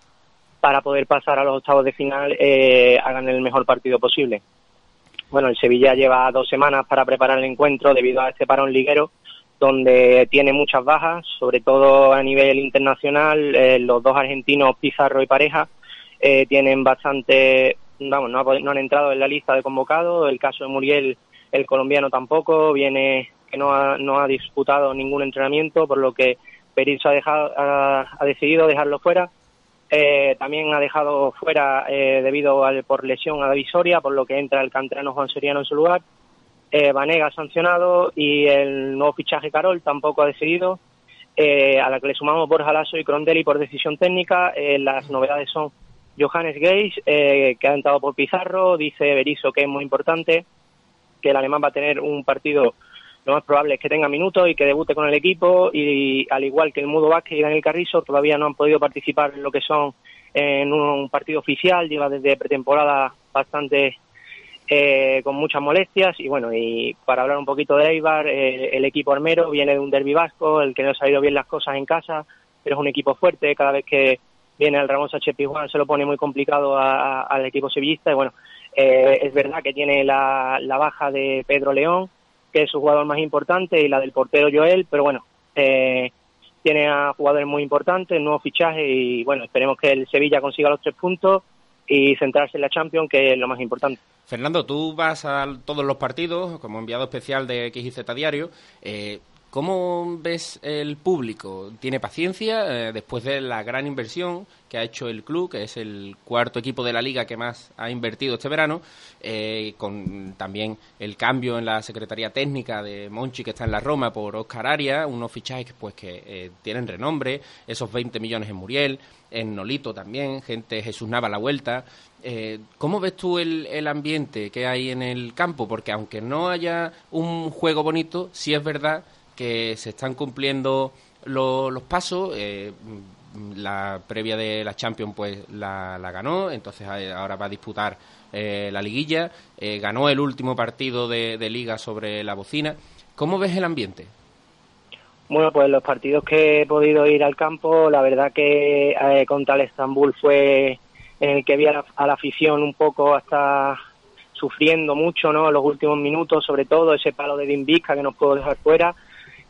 para poder pasar a los octavos de final, eh, hagan el mejor partido posible. Bueno, el Sevilla lleva dos semanas para preparar el encuentro debido a este parón liguero, donde tiene muchas bajas, sobre todo a nivel internacional. Eh, los dos argentinos, Pizarro y Pareja, eh, tienen bastante, vamos, no, no han entrado en la lista de convocados. El caso de Muriel, el colombiano tampoco, viene que no ha, no ha disputado ningún entrenamiento, por lo que Berizzo ha, dejado, ha, ha decidido dejarlo fuera. Eh, también ha dejado fuera eh, debido al, por lesión a David Soria, por lo que entra el canterano Juan Soriano en su lugar. Eh, Vanega sancionado y el nuevo fichaje Carol tampoco ha decidido. Eh, a la que le sumamos Borja Lasso y Crondelli por decisión técnica. Eh, las novedades son Johannes Geis, eh, que ha entrado por Pizarro. Dice Berizzo que es muy importante, que el alemán va a tener un partido lo más probable es que tenga minutos y que debute con el equipo y al igual que el Mudo Vázquez y Daniel Carrizo todavía no han podido participar en lo que son en un partido oficial, lleva desde pretemporada bastante eh, con muchas molestias y bueno, y para hablar un poquito de Eibar, eh, el equipo armero viene de un derbi vasco, el que no ha salido bien las cosas en casa, pero es un equipo fuerte, cada vez que viene el Ramos Sánchez Pizjuán se lo pone muy complicado a- al equipo sevillista y bueno, eh, es verdad que tiene la, la baja de Pedro León, que es su jugador más importante, y la del portero Joel, pero bueno, eh, tiene a jugadores muy importantes, nuevos fichajes y bueno, esperemos que el Sevilla consiga los tres puntos y centrarse en la Champions, que es lo más importante. Fernando, tú vas a todos los partidos como enviado especial de XYZ Diario. Eh, ¿Cómo ves el público? ¿Tiene paciencia eh, después de la gran inversión que ha hecho el club, que es el cuarto equipo de la liga que más ha invertido este verano, eh, con también el cambio en la Secretaría Técnica de Monchi que está en la Roma por Oscar Arias, unos fichajes pues, que eh, tienen renombre, esos 20 millones en Muriel, en Nolito también, gente Jesús Nava la vuelta. ¿Cómo ves tú el, el ambiente que hay en el campo? Porque aunque no haya un juego bonito, sí es verdad que se están cumpliendo los pasos. Eh, la previa de la Champions pues la, ganó, entonces ahora va a disputar eh, la liguilla. Eh, ganó el último partido de, liga sobre la bocina. ¿Cómo ves el ambiente? Bueno, pues los partidos que he podido ir al campo, la verdad que contra el Estambul fue en el que vi a la, a la, afición un poco hasta sufriendo mucho, ¿no? En los últimos minutos, sobre todo ese palo de Dimbisca que nos puedo dejar fuera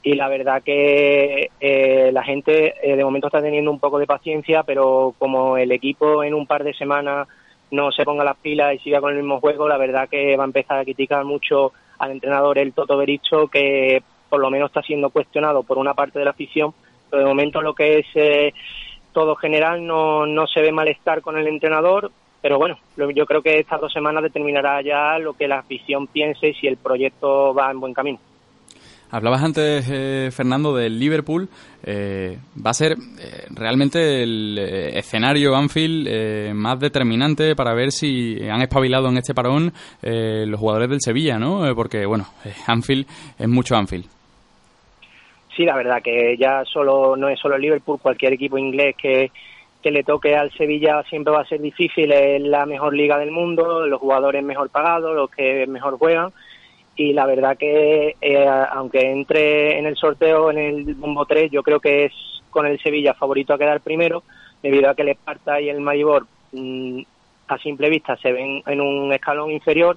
y la verdad que eh, la gente eh, de momento está teniendo un poco de paciencia, pero como el equipo en un par de semanas no se ponga las pilas y siga con el mismo juego, la verdad que va a empezar a criticar mucho al entrenador el Toto Bericho, que por lo menos está siendo cuestionado por una parte de la afición, pero de momento lo que es eh, todo general no, no se ve malestar con el entrenador, pero bueno, yo creo que estas dos semanas determinará ya lo que la afición piense y si el proyecto va en buen camino. Hablabas antes, eh, Fernando, del Liverpool. Eh, va a ser eh, realmente el escenario Anfield más determinante para ver si han espabilado en este parón los jugadores del Sevilla, ¿no? Porque, bueno, Anfield es mucho Anfield. Sí, la verdad que ya solo no es solo el Liverpool, cualquier equipo inglés que, que le toque al Sevilla siempre va a ser difícil. Es la mejor liga del mundo, los jugadores mejor pagados, los que mejor juegan y la verdad que eh, aunque entre en el sorteo en el bombo 3 yo creo que es con el Sevilla favorito a quedar primero debido a que el Esparta y el Maribor mm, a simple vista se ven en un escalón inferior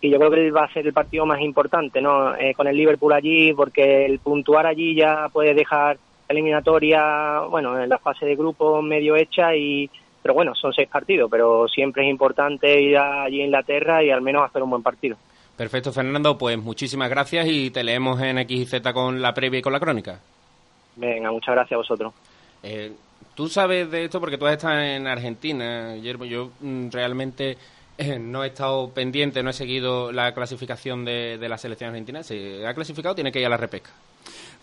y yo creo que va a ser el partido más importante no eh, con el Liverpool allí porque el puntuar allí ya puede dejar eliminatoria bueno en la fase de grupo medio hecha y pero bueno son seis partidos pero siempre es importante ir allí a Inglaterra y al menos hacer un buen partido Perfecto, Fernando. Pues muchísimas gracias y te leemos en XZ con la previa y con la crónica. Venga, muchas gracias a vosotros. Eh, tú sabes de esto porque tú has estado en Argentina, Guillermo. Yo mm, realmente eh, no he estado pendiente, no he seguido la clasificación de, de la selección argentina. Si ha clasificado, tiene que ir a la repesca.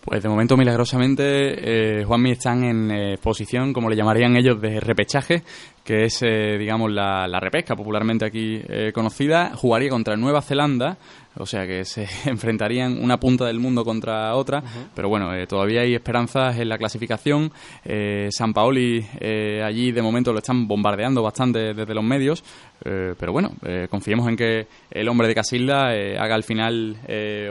Pues de momento, milagrosamente, eh, Juanmi están en eh, posición, como le llamarían ellos, de repechaje, que es, eh, digamos, la, repesca popularmente aquí eh, conocida. Jugaría contra Nueva Zelanda, o sea que se enfrentarían una punta del mundo contra otra, pero bueno, todavía hay esperanzas en la clasificación. San Paoli allí de momento lo están bombardeando bastante desde los medios, pero bueno, confiemos en que el hombre de Casilda haga al final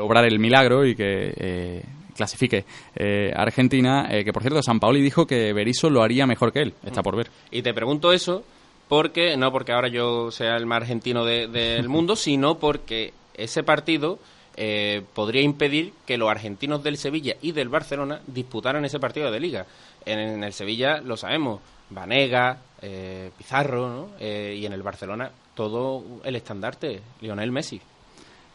obrar el milagro y que clasifique eh, Argentina, eh, que por cierto San Paoli dijo que Berizzo lo haría mejor que él, está por ver. Y te pregunto eso porque, no porque ahora yo sea el más argentino del mundo, sino porque ese partido eh, podría impedir que los argentinos del Sevilla y del Barcelona disputaran ese partido de liga. En, el Sevilla lo sabemos, Vanega, Pizarro, ¿no? y en el Barcelona todo el estandarte, Lionel Messi.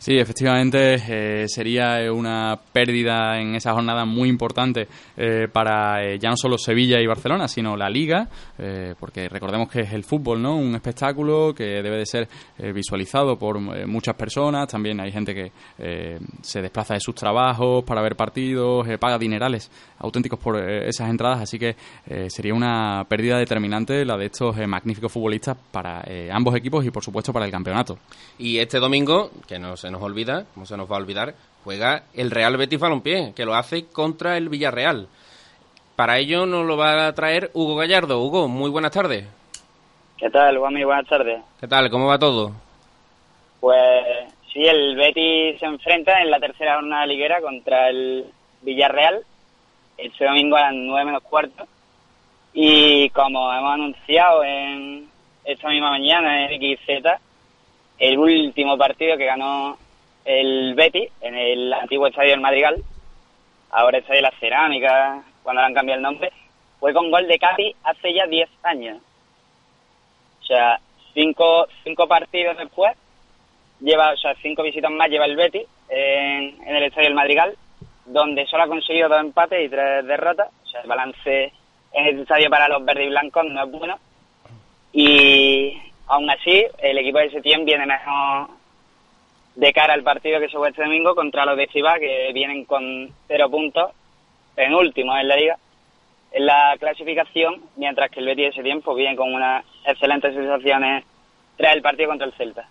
Sí, efectivamente eh, sería eh, una pérdida en esa jornada muy importante eh, para ya no solo Sevilla y Barcelona, sino la Liga, porque recordemos que es el fútbol, ¿no? Un espectáculo que debe de ser visualizado por muchas personas. También hay gente que se desplaza de sus trabajos para ver partidos, paga dinerales auténticos por esas entradas, así que sería una pérdida determinante la de estos magníficos futbolistas para ambos equipos y por supuesto para el campeonato. Y este domingo, que no se nos olvida, como se nos va a olvidar, juega el Real Betis Balompié, que lo hace contra el Villarreal. Para ello nos lo va a traer Hugo Gallardo. Hugo, muy buenas tardes. ¿Qué tal, Juanmi? Buenas tardes. ¿Qué tal? ¿Cómo va todo? Pues sí, el Betis se enfrenta en la tercera jornada liguera contra el Villarreal este domingo a las nueve menos cuarto. Y como hemos anunciado en esta misma mañana en XZ, el último partido que ganó el Betis en el antiguo estadio del Madrigal, ahora estadio de la Cerámica, cuando le han cambiado el nombre, fue con gol de Capi hace ya 10 años. O sea, cinco, cinco partidos después, lleva, o sea, cinco visitas más lleva el Betis en, en el estadio del Madrigal, donde solo ha conseguido dos empates y tres derrotas. O sea, el balance en el estadio para los verdes y blancos no es bueno. Y aún así, el equipo de Setién viene mejor de cara al partido que se juega este domingo contra los de Chivas, que vienen con cero puntos, penúltimos en la liga, en la clasificación, mientras que el Betis de ese tiempo viene con unas excelentes sensaciones tras el partido contra el Celta.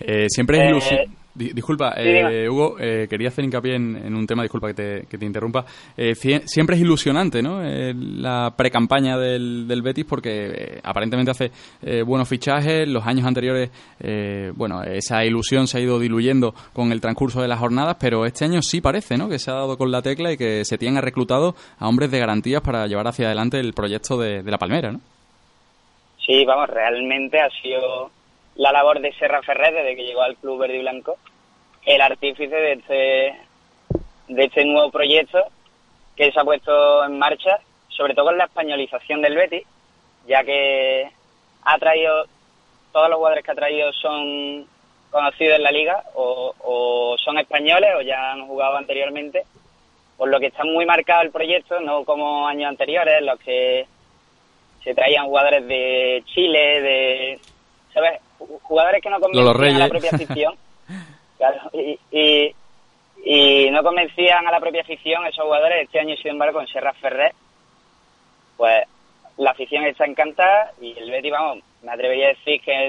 Eh, siempre es Eh, ilusión. Di- disculpa, sí, eh. Hugo, eh, quería hacer hincapié en, en un tema, disculpa que te, que te interrumpa. Eh, siempre es ilusionante, ¿no? Eh, la precampaña del, del Betis porque eh, aparentemente hace eh, buenos fichajes. Los años anteriores, eh, bueno, esa ilusión se ha ido diluyendo con el transcurso de las jornadas, pero este año sí parece, ¿no? Que se ha dado con la tecla y que se tienen reclutado a hombres de garantías para llevar hacia adelante el proyecto de, de la Palmera, ¿no? Sí, vamos, realmente ha sido la labor de Serra Ferrer desde que llegó al Club Verde y Blanco, el artífice de este, de este nuevo proyecto que se ha puesto en marcha, sobre todo con la españolización del Betis, ya que ha traído, todos los jugadores que ha traído son conocidos en la liga, o, son españoles o ya han jugado anteriormente, por lo que está muy marcado el proyecto, no como años anteriores, los que se traían jugadores de Chile, de, ¿sabes? Ju- Jugadores que no convencían a la propia afición. Claro, y, y, y no convencían a la propia afición esos jugadores. Este año, sin embargo, con Serra Ferrer, pues la afición está encantada y el Betis, vamos, me atrevería a decir que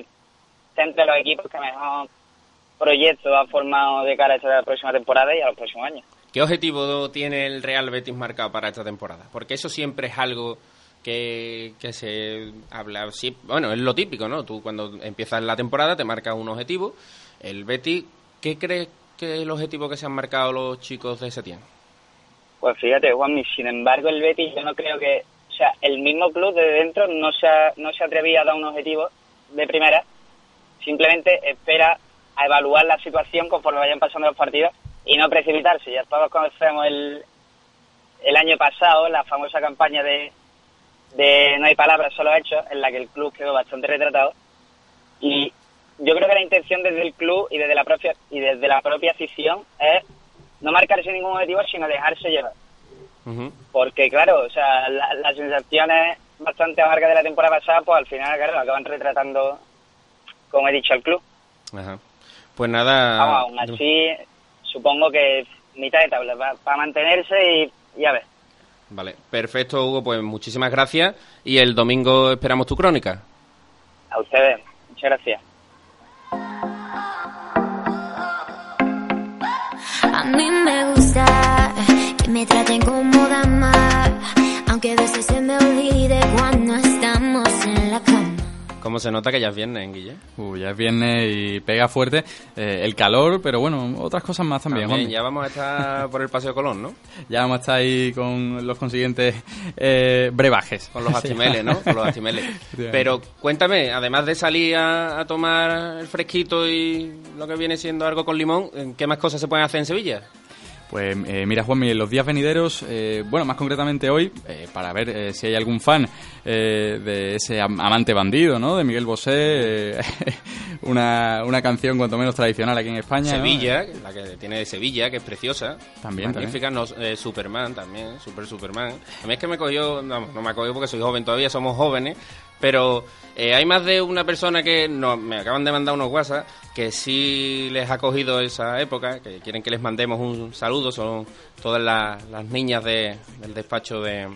está entre los equipos que mejor proyecto ha formado de cara a esta próxima temporada y a los próximos años. ¿Qué objetivo tiene el Real Betis marcado para esta temporada? Porque eso siempre es algo que, que se habla. sí, bueno, es lo típico, ¿no? Tú cuando empiezas la temporada te marcas un objetivo. El Betis, ¿qué crees que es el objetivo que se han marcado los chicos de Setién? Pues fíjate, Juanmi, sin embargo, el Betis yo no creo que... O sea, el mismo club desde dentro no se, ha, no se atrevía a dar un objetivo de primera, simplemente espera a evaluar la situación conforme vayan pasando los partidos y no precipitarse. Ya todos conocemos el, el año pasado, la famosa campaña de, de No hay palabras, solo hechos, en la que el club quedó bastante retratado. Y yo creo que la intención desde el club y desde la propia, y desde la propia afición es no marcarse ningún objetivo, sino dejarse llevar porque claro, o sea, la- las sensaciones bastante amargas de la temporada pasada, pues al final, claro, lo acaban retratando, como he dicho, al club. Ajá. Pues nada. Vamos, aún así, supongo que mitad de tabla, para mantenerse y ya ves. Vale, perfecto, Hugo. Pues muchísimas gracias. Y el domingo esperamos tu crónica. A ustedes, muchas gracias. A mí me gusta que me traten como dama, aunque a veces se me olvide cuando estamos en la cama. ¿Cómo se nota que ya es viernes, Guille? Uy, ya es viernes y pega fuerte eh, el calor, pero bueno, otras cosas más también. También, ya vamos a estar por el Paseo Colón, ¿no? Ya vamos a estar ahí con los consiguientes eh, brebajes. Con los astimeles, ¿no? Con los astimeles. Pero cuéntame, además de salir a, a tomar el fresquito y lo que viene siendo algo con limón, ¿qué más cosas se pueden hacer en Sevilla? Pues eh, mira, Juanmi, en los días venideros, eh, bueno, más concretamente hoy, eh, para ver eh, si hay algún fan eh, de ese am- amante bandido, ¿no? De Miguel Bosé, eh, una, una canción cuanto menos tradicional aquí en España. ¿no? Sevilla, la que tiene de Sevilla, que es preciosa. También, Magnífica, no, eh, Superman también, Super Superman. A mí es que me cogió, no, no me ha cogido porque soy joven todavía, somos jóvenes, pero eh, hay más de una persona que no, me acaban de mandar unos WhatsApp que sí les ha cogido esa época, que quieren que les mandemos un saludo, son todas las, las niñas de- del despacho de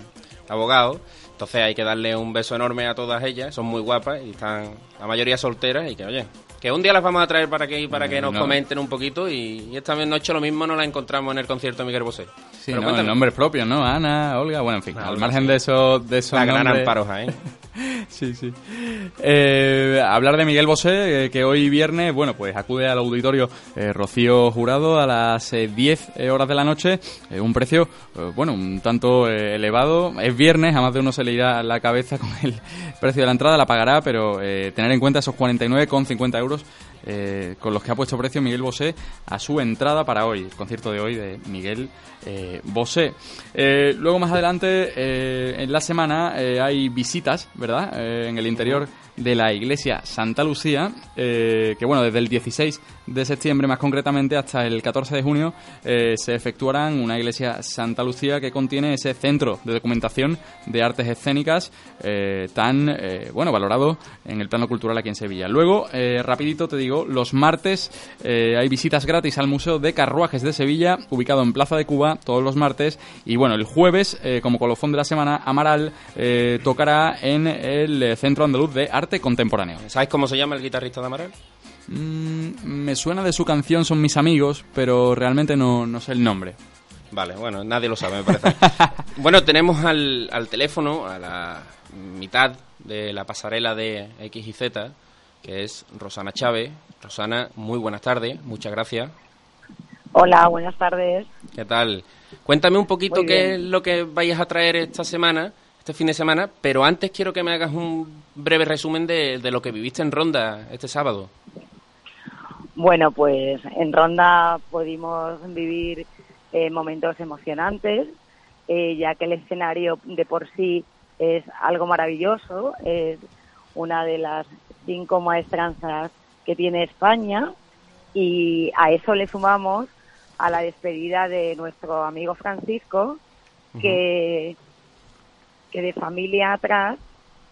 abogados. Entonces hay que darle un beso enorme a todas ellas, son muy guapas y están la mayoría solteras y que oye, que un día las vamos a traer para que para que Eh, nos no. comenten un poquito y, y esta noche lo mismo no la encontramos en el concierto de Miguel Bosé. Sí, Pero ¿no? nombres propios, ¿no? Ana, Olga, bueno, en fin, Ah, al Olga, margen sí. de esos de esos La gran nombres- Amparo Jaén. sí, sí. Eh, hablar de Miguel Bosé, eh, que hoy viernes, bueno, pues acude al auditorio eh, Rocío Jurado a las eh, 10 eh, horas de la noche. eh, un precio, eh, bueno, un tanto eh, elevado. Es viernes, a más de uno se le irá la cabeza con el precio de la entrada, la pagará, pero eh, tener en cuenta esos 49,50 euros eh, con los que ha puesto precio Miguel Bosé a su entrada para hoy, el concierto de hoy de Miguel eh, Bosé. Eh, luego más adelante eh, en la semana eh, hay visitas, ¿verdad? Eh, en el interior de la iglesia Santa Lucía, eh, que bueno, desde el 16 de septiembre más concretamente hasta el 14 de junio eh, se efectuarán una iglesia Santa Lucía que contiene ese centro de documentación de artes escénicas eh, tan bueno valorado en el plano cultural aquí en Sevilla. Luego, rapidito te digo, los martes hay visitas gratis al Museo de Carruajes de Sevilla, ubicado en Plaza de Cuba, todos los martes. Y bueno, el jueves, como colofón de la semana, Amaral tocará en el Centro Andaluz de Arte Contemporáneo. ¿Sabes cómo se llama el guitarrista de Amaral? Mm, me suena de su canción Son mis amigos, pero realmente no, no sé el nombre. Vale, bueno, nadie lo sabe, me parece. bueno, tenemos al, al teléfono, a la mitad de la pasarela de X y Z, que es Rosana Chávez. Rosana, muy buenas tardes, muchas gracias. Hola, buenas tardes. ¿Qué tal? Cuéntame un poquito qué es lo que vayas a traer esta semana, este fin de semana, pero antes quiero que me hagas un breve resumen de, de lo que viviste en Ronda este sábado. Bueno, pues en Ronda pudimos vivir eh, momentos emocionantes, eh, ya que el escenario de por sí es algo maravilloso, es una de las cinco maestranzas que tiene España y a eso le sumamos a la despedida de nuestro amigo Francisco, que, que de familia atrás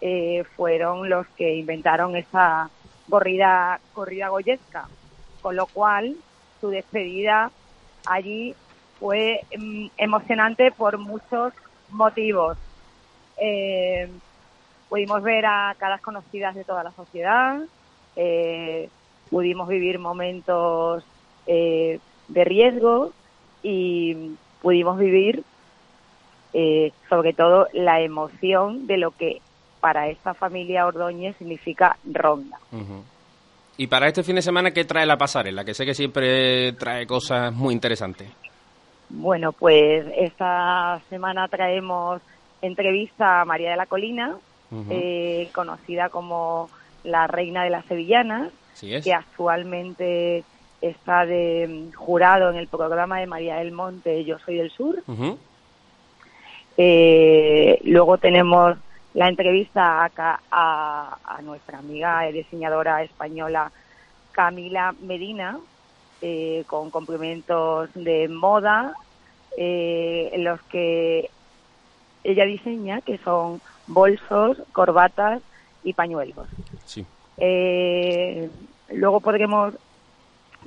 eh, fueron los que inventaron esa corrida, corrida goyesca, con lo cual su despedida allí fue mm, emocionante por muchos motivos. Eh, pudimos ver a caras conocidas de toda la sociedad, eh, pudimos vivir momentos de riesgo y pudimos vivir eh, sobre todo la emoción de lo que para esta familia Ordóñez significa ronda. Y para este fin de semana, ¿qué trae la pasarela? Que sé que siempre trae cosas muy interesantes. Bueno, pues esta semana traemos entrevista a María de la Colina, eh, conocida como la reina de las sevillanas, Sí que actualmente está de jurado en el programa de María del Monte Yo Soy del Sur. Eh, luego tenemos la entrevista a, a, a nuestra amiga diseñadora española Camila Medina, eh, con complementos de moda, eh, en los que ella diseña, que son bolsos, corbatas y pañuelos. Sí. Luego podremos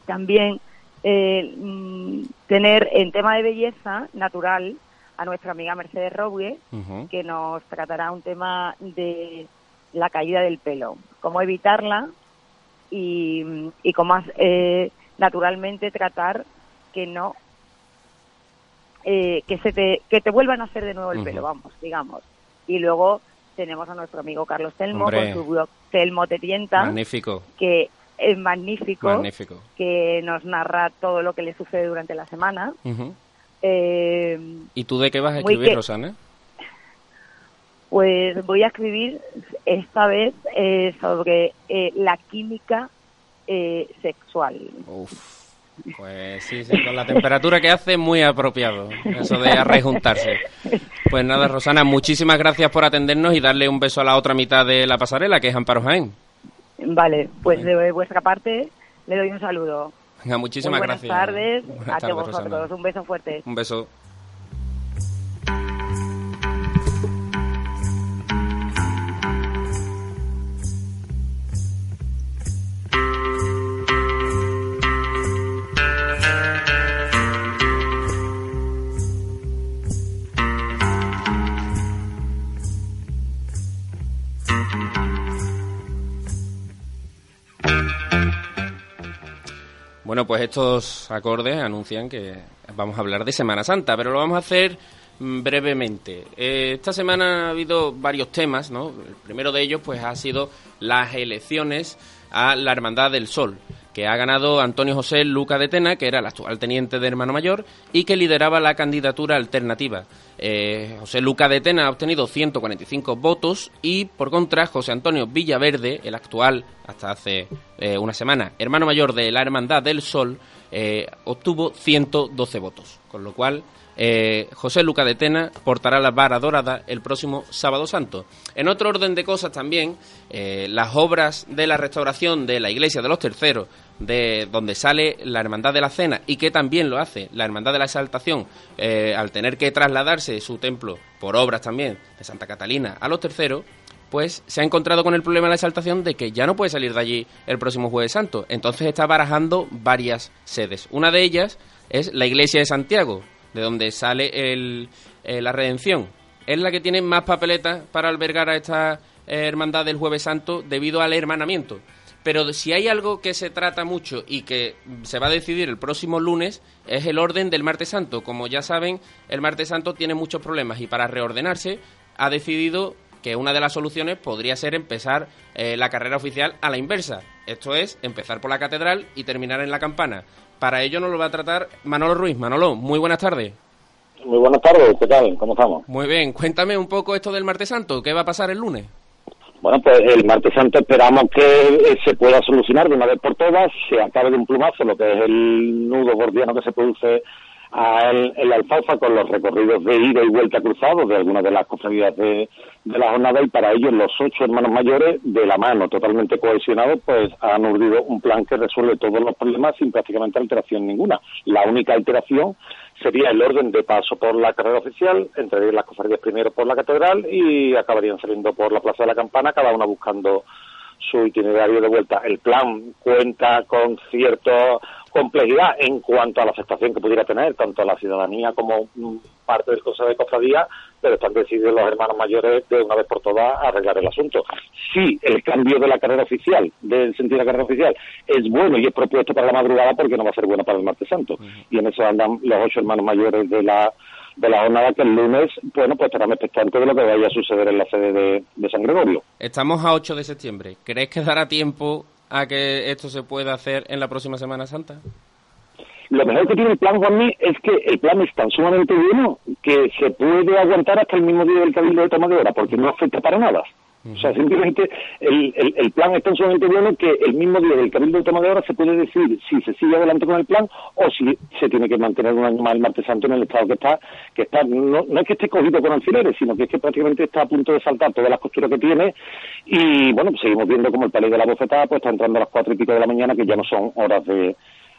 también mm, tener en tema de belleza natural a nuestra amiga Mercedes Roble, Ujú. que nos tratará un tema de la caída del pelo, cómo evitarla y, y cómo eh, naturalmente tratar que no eh, que se te que te vuelvan a hacer de nuevo el pelo, vamos, digamos. Y luego tenemos a nuestro amigo Carlos Telmo Hombre. con su blog Telmo te tienta, Magnífico. que es magnífico, Magnífico. que nos narra todo lo que le sucede durante la semana. Eh, ¿Y tú de qué vas a escribir, que- Rosana? Pues voy a escribir esta vez eh, sobre eh, la química eh, sexual. Pues sí, sí, con la temperatura que hace, muy apropiado. Eso de arrejuntarse. Pues nada, Rosana, muchísimas gracias por atendernos y darle un beso a la otra mitad de la pasarela, que es Amparo Jaén. Vale, pues de vuestra parte le doy un saludo. Venga, muchísimas Muy buenas gracias. tardes Buenas a tardes, todos vosotros. Rosana. Un beso fuerte. Un beso. Bueno, pues estos acordes anuncian que vamos a hablar de Semana Santa, pero lo vamos a hacer mm, brevemente. Eh, esta semana ha habido varios temas, ¿no? El primero de ellos, pues, ha sido las elecciones a la Hermandad del Sol. Que ha ganado Antonio José Luca de Tena, que era el actual teniente de hermano mayor y que lideraba la candidatura alternativa. Eh, José Luca de Tena ha obtenido 145 votos y, por contra, José Antonio Villaverde, el actual, hasta hace eh, una semana, hermano mayor de la Hermandad del Sol, eh, obtuvo 112 votos, con lo cual eh, José Luca de Tena portará la vara dorada el próximo sábado santo. En otro orden de cosas también, eh, las obras de la restauración de la iglesia de los terceros, de donde sale la Hermandad de la Cena y que también lo hace la Hermandad de la Exaltación, eh, al tener que trasladarse su templo por obras también de Santa Catalina a los terceros, pues se ha encontrado con el problema de la exaltación de que ya no puede salir de allí el próximo jueves santo. Entonces está barajando varias sedes. Una de ellas es la iglesia de Santiago, de donde sale el, eh, la redención. Es la que tiene más papeletas para albergar a esta eh, hermandad del jueves santo debido al hermanamiento. Pero si hay algo que se trata mucho y que se va a decidir el próximo lunes es el orden del martes santo. Como ya saben, el martes santo tiene muchos problemas y para reordenarse ha decidido que una de las soluciones podría ser empezar eh, la carrera oficial a la inversa. Esto es, empezar por la catedral y terminar en la campana. Para ello nos lo va a tratar Manolo Ruiz. Manolo, muy buenas tardes. Muy buenas tardes, ¿qué tal? ¿Cómo estamos? Muy bien, cuéntame un poco esto del martes santo. ¿Qué va a pasar el lunes? Bueno, pues el martes santo esperamos que eh, se pueda solucionar de una vez por todas, se acabe de un plumazo lo que es el nudo gordiano que se produce en la alfalfa con los recorridos de ida y vuelta cruzados de algunas de las cofradías de, de, la jornada y para ellos los ocho hermanos mayores de la mano totalmente cohesionados pues han urdido un plan que resuelve todos los problemas sin prácticamente alteración ninguna. La única alteración sería el orden de paso por la carrera oficial, entre las cofradías primero por la catedral y acabarían saliendo por la Plaza de la Campana, cada una buscando su itinerario de vuelta. El plan cuenta con cierta complejidad en cuanto a la aceptación que pudiera tener tanto la ciudadanía como parte del Consejo de Cofradía, pero están decididos los hermanos mayores de una vez por todas a arreglar el asunto. Si el cambio de la carrera oficial, del sentido de la carrera oficial, es bueno y es propuesto para la madrugada, porque no va a ser bueno para el martes santo. Y en eso andan los ocho hermanos mayores de la de la jornada que el lunes, bueno, pues estarán expectantes de lo que vaya a suceder en la sede de, de San Gregorio. Estamos a 8 de septiembre. ¿Crees que dará tiempo a que esto se pueda hacer en la próxima Semana Santa? Lo mejor que tiene el plan, Juanmi, es que el plan es tan sumamente bueno que se puede aguantar hasta el mismo día del Cabildo de Toma de Hora, porque no afecta para nada. O sea, simplemente el, el, el, plan es tan sumamente bueno que el mismo día del Cabildo de Toma de Hora se puede decidir si se sigue adelante con el plan o si se tiene que mantener un año más el martes santo en el estado que está, que está no, no es que esté cogido con alfileres, sino que es que prácticamente está a punto de saltar todas las costuras que tiene y bueno, pues seguimos viendo como el palé de la bofetada pues está entrando a las cuatro y pico de la mañana que ya no son horas de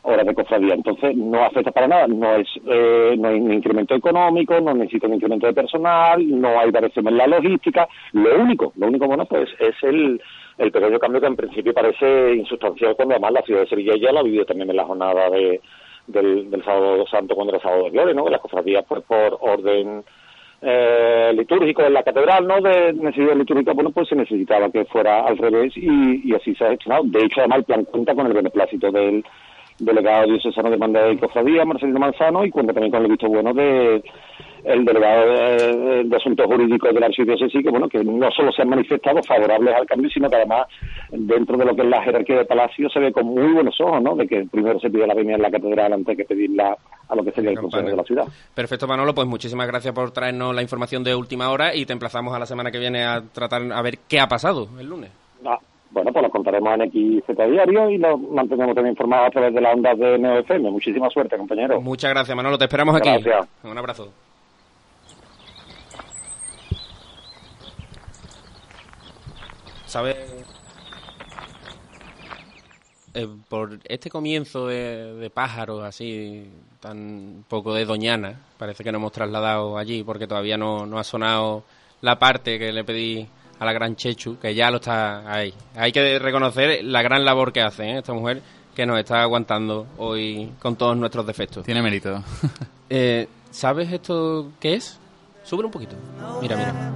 horas de cofradía. Entonces, no afecta para nada. No es eh, no hay un incremento económico, no necesita un incremento de personal, no hay variación en la logística. Lo único, lo único bueno, pues es el, el pequeño cambio que en principio parece insustancial cuando además la ciudad de Sevilla ya lo ha vivido también en la jornada de, del, sábado santo cuando era sábado de gloria, ¿no? Las cofradías, pues por orden eh, litúrgico en la catedral, ¿no? De necesidad litúrgica, bueno, pues se necesitaba que fuera al revés y, y así se ha gestionado. De hecho, además, el plan cuenta con el beneplácito del delegado diocesano de Hermandad de Cofradía, Marcelino Manzano, y cuenta también con el visto bueno de el delegado de, de, Asuntos Jurídicos de la Archidiócesis, que bueno, que no solo se han manifestado favorables al cambio, sino que además dentro de lo que es la jerarquía de Palacio se ve con muy buenos ojos, ¿no? De que primero se pide la venia en la catedral antes que pedirla a lo que sería el Consejo de la ciudad. Perfecto, Manolo, pues muchísimas gracias por traernos la información de última hora y te emplazamos a la semana que viene a tratar a ver qué ha pasado el lunes. Ah, bueno, pues lo contaremos en XZ Diario y lo mantendremos también informados a través de las ondas de NeoFM. Muchísima suerte, compañero. Muchas gracias, Manolo. Te esperamos aquí. Gracias. Un abrazo. ¿Sabes? Eh, por este comienzo de, de, pájaros así, tan poco de Doñana, parece que nos hemos trasladado allí porque todavía no, no ha sonado la parte que le pedí a la gran Chechu, que ya lo está ahí. Hay que reconocer la gran labor que hace ¿eh? esta mujer que nos está aguantando hoy con todos nuestros defectos. Tiene mérito. eh, ¿Sabes esto qué es? Sube un poquito. Mira, mira.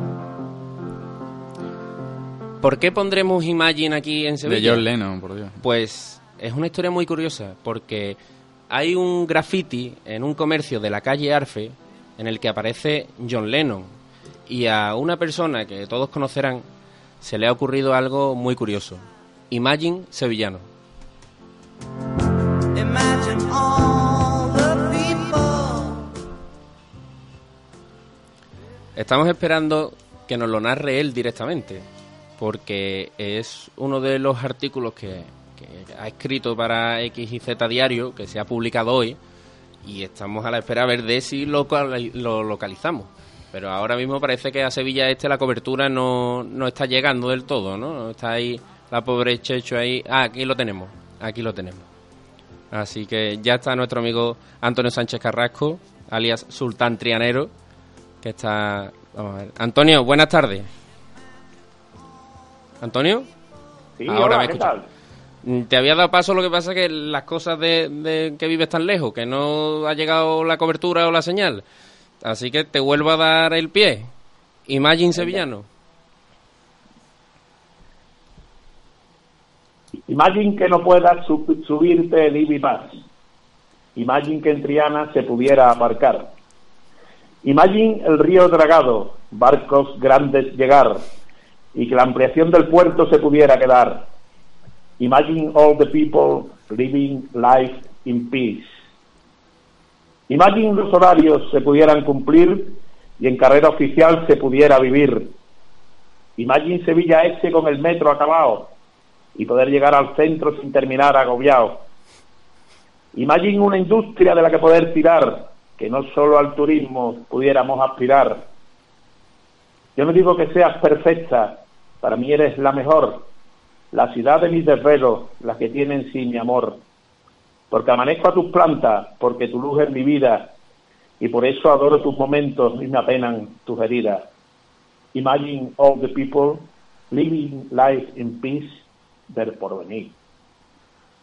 ¿Por qué pondremos Imagine aquí en Sevilla? De John Lennon, por Dios. Pues es una historia muy curiosa, porque hay un graffiti en un comercio de la calle Arfe en el que aparece John Lennon, y a una persona que todos conocerán se le ha ocurrido algo muy curioso. Imagine Sevillano. Estamos esperando que nos lo narre él directamente, porque es uno de los artículos que, ha escrito para X y Z Diario, que se ha publicado hoy, y estamos a la espera a ver de si lo localizamos. Pero ahora mismo parece que a Sevilla Este la cobertura no, no está llegando del todo, ¿no? Está ahí la pobre Checho ahí. Ah, aquí lo tenemos, aquí lo tenemos. Así que ya está nuestro amigo Antonio Sánchez Carrasco, alias Sultán Trianero, que está... Vamos a ver. Antonio, buenas tardes. ¿Antonio? Sí, ahora me escuchas. Mm, te había dado paso, lo que pasa que las cosas de, de, que vives tan lejos, que no ha llegado la cobertura o la señal. Así que te vuelvo a dar el pie. Imagine Sevillano. Imagine que no puedas subirte el IBI más. Imagine que en Triana se pudiera aparcar. Imagine el río dragado, barcos grandes llegar y que la ampliación del puerto se pudiera quedar. Imagine all the people living life in peace. Imagine los horarios se pudieran cumplir y en carrera oficial se pudiera vivir. Imagine Sevilla Este con el metro acabado y poder llegar al centro sin terminar agobiado. Imagine una industria de la que poder tirar, que no solo al turismo pudiéramos aspirar. Yo no digo que seas perfecta, para mí eres la mejor, la ciudad de mis desvelos, la que tienen sí mi amor. Porque amanezco a tus plantas, porque tu luz es mi vida, y por eso adoro tus momentos y me apenan tus heridas. Imagine all the people living life in peace del porvenir.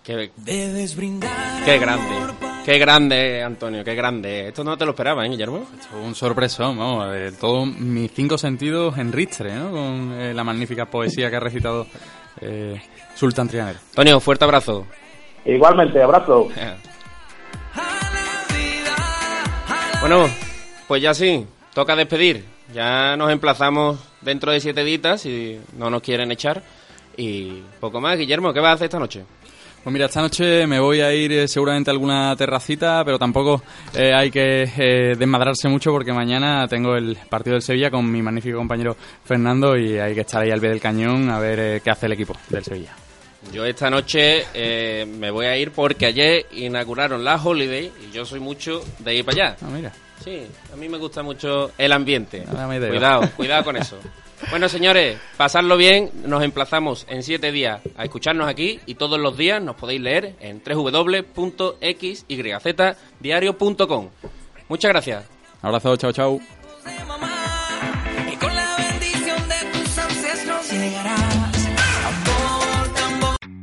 Qué, qué grande, qué grande, Antonio, qué grande. Esto no te lo esperaba, ¿eh, Guillermo? Esto un sorpresón, vamos, eh, todos mis cinco sentidos en ristre, ¿no? Con eh, la magnífica poesía que ha recitado eh, Sultan Trianero. Antonio, fuerte abrazo. Igualmente, abrazo. bueno, pues ya sí, toca despedir. Ya nos emplazamos dentro de siete ditas y no nos quieren echar. Y poco más, Guillermo, ¿qué vas a hacer esta noche? Pues mira, esta noche me voy a ir eh, seguramente a alguna terracita, pero tampoco eh, hay que eh, desmadrarse mucho porque mañana tengo el partido del Sevilla con mi magnífico compañero Fernando y hay que estar ahí al pie del cañón a ver qué hace el equipo del Sevilla. Yo esta noche me voy a ir porque ayer inauguraron la Holiday y yo soy mucho de ir para allá. Ah, mira. Sí, a mí me gusta mucho el ambiente. Cuidado, cuidado con eso. Bueno, señores, pasadlo bien. Nos emplazamos en siete días a escucharnos aquí y todos los días nos podéis leer en www.xyzdiario.com. Muchas gracias. Abrazo, chao, chao.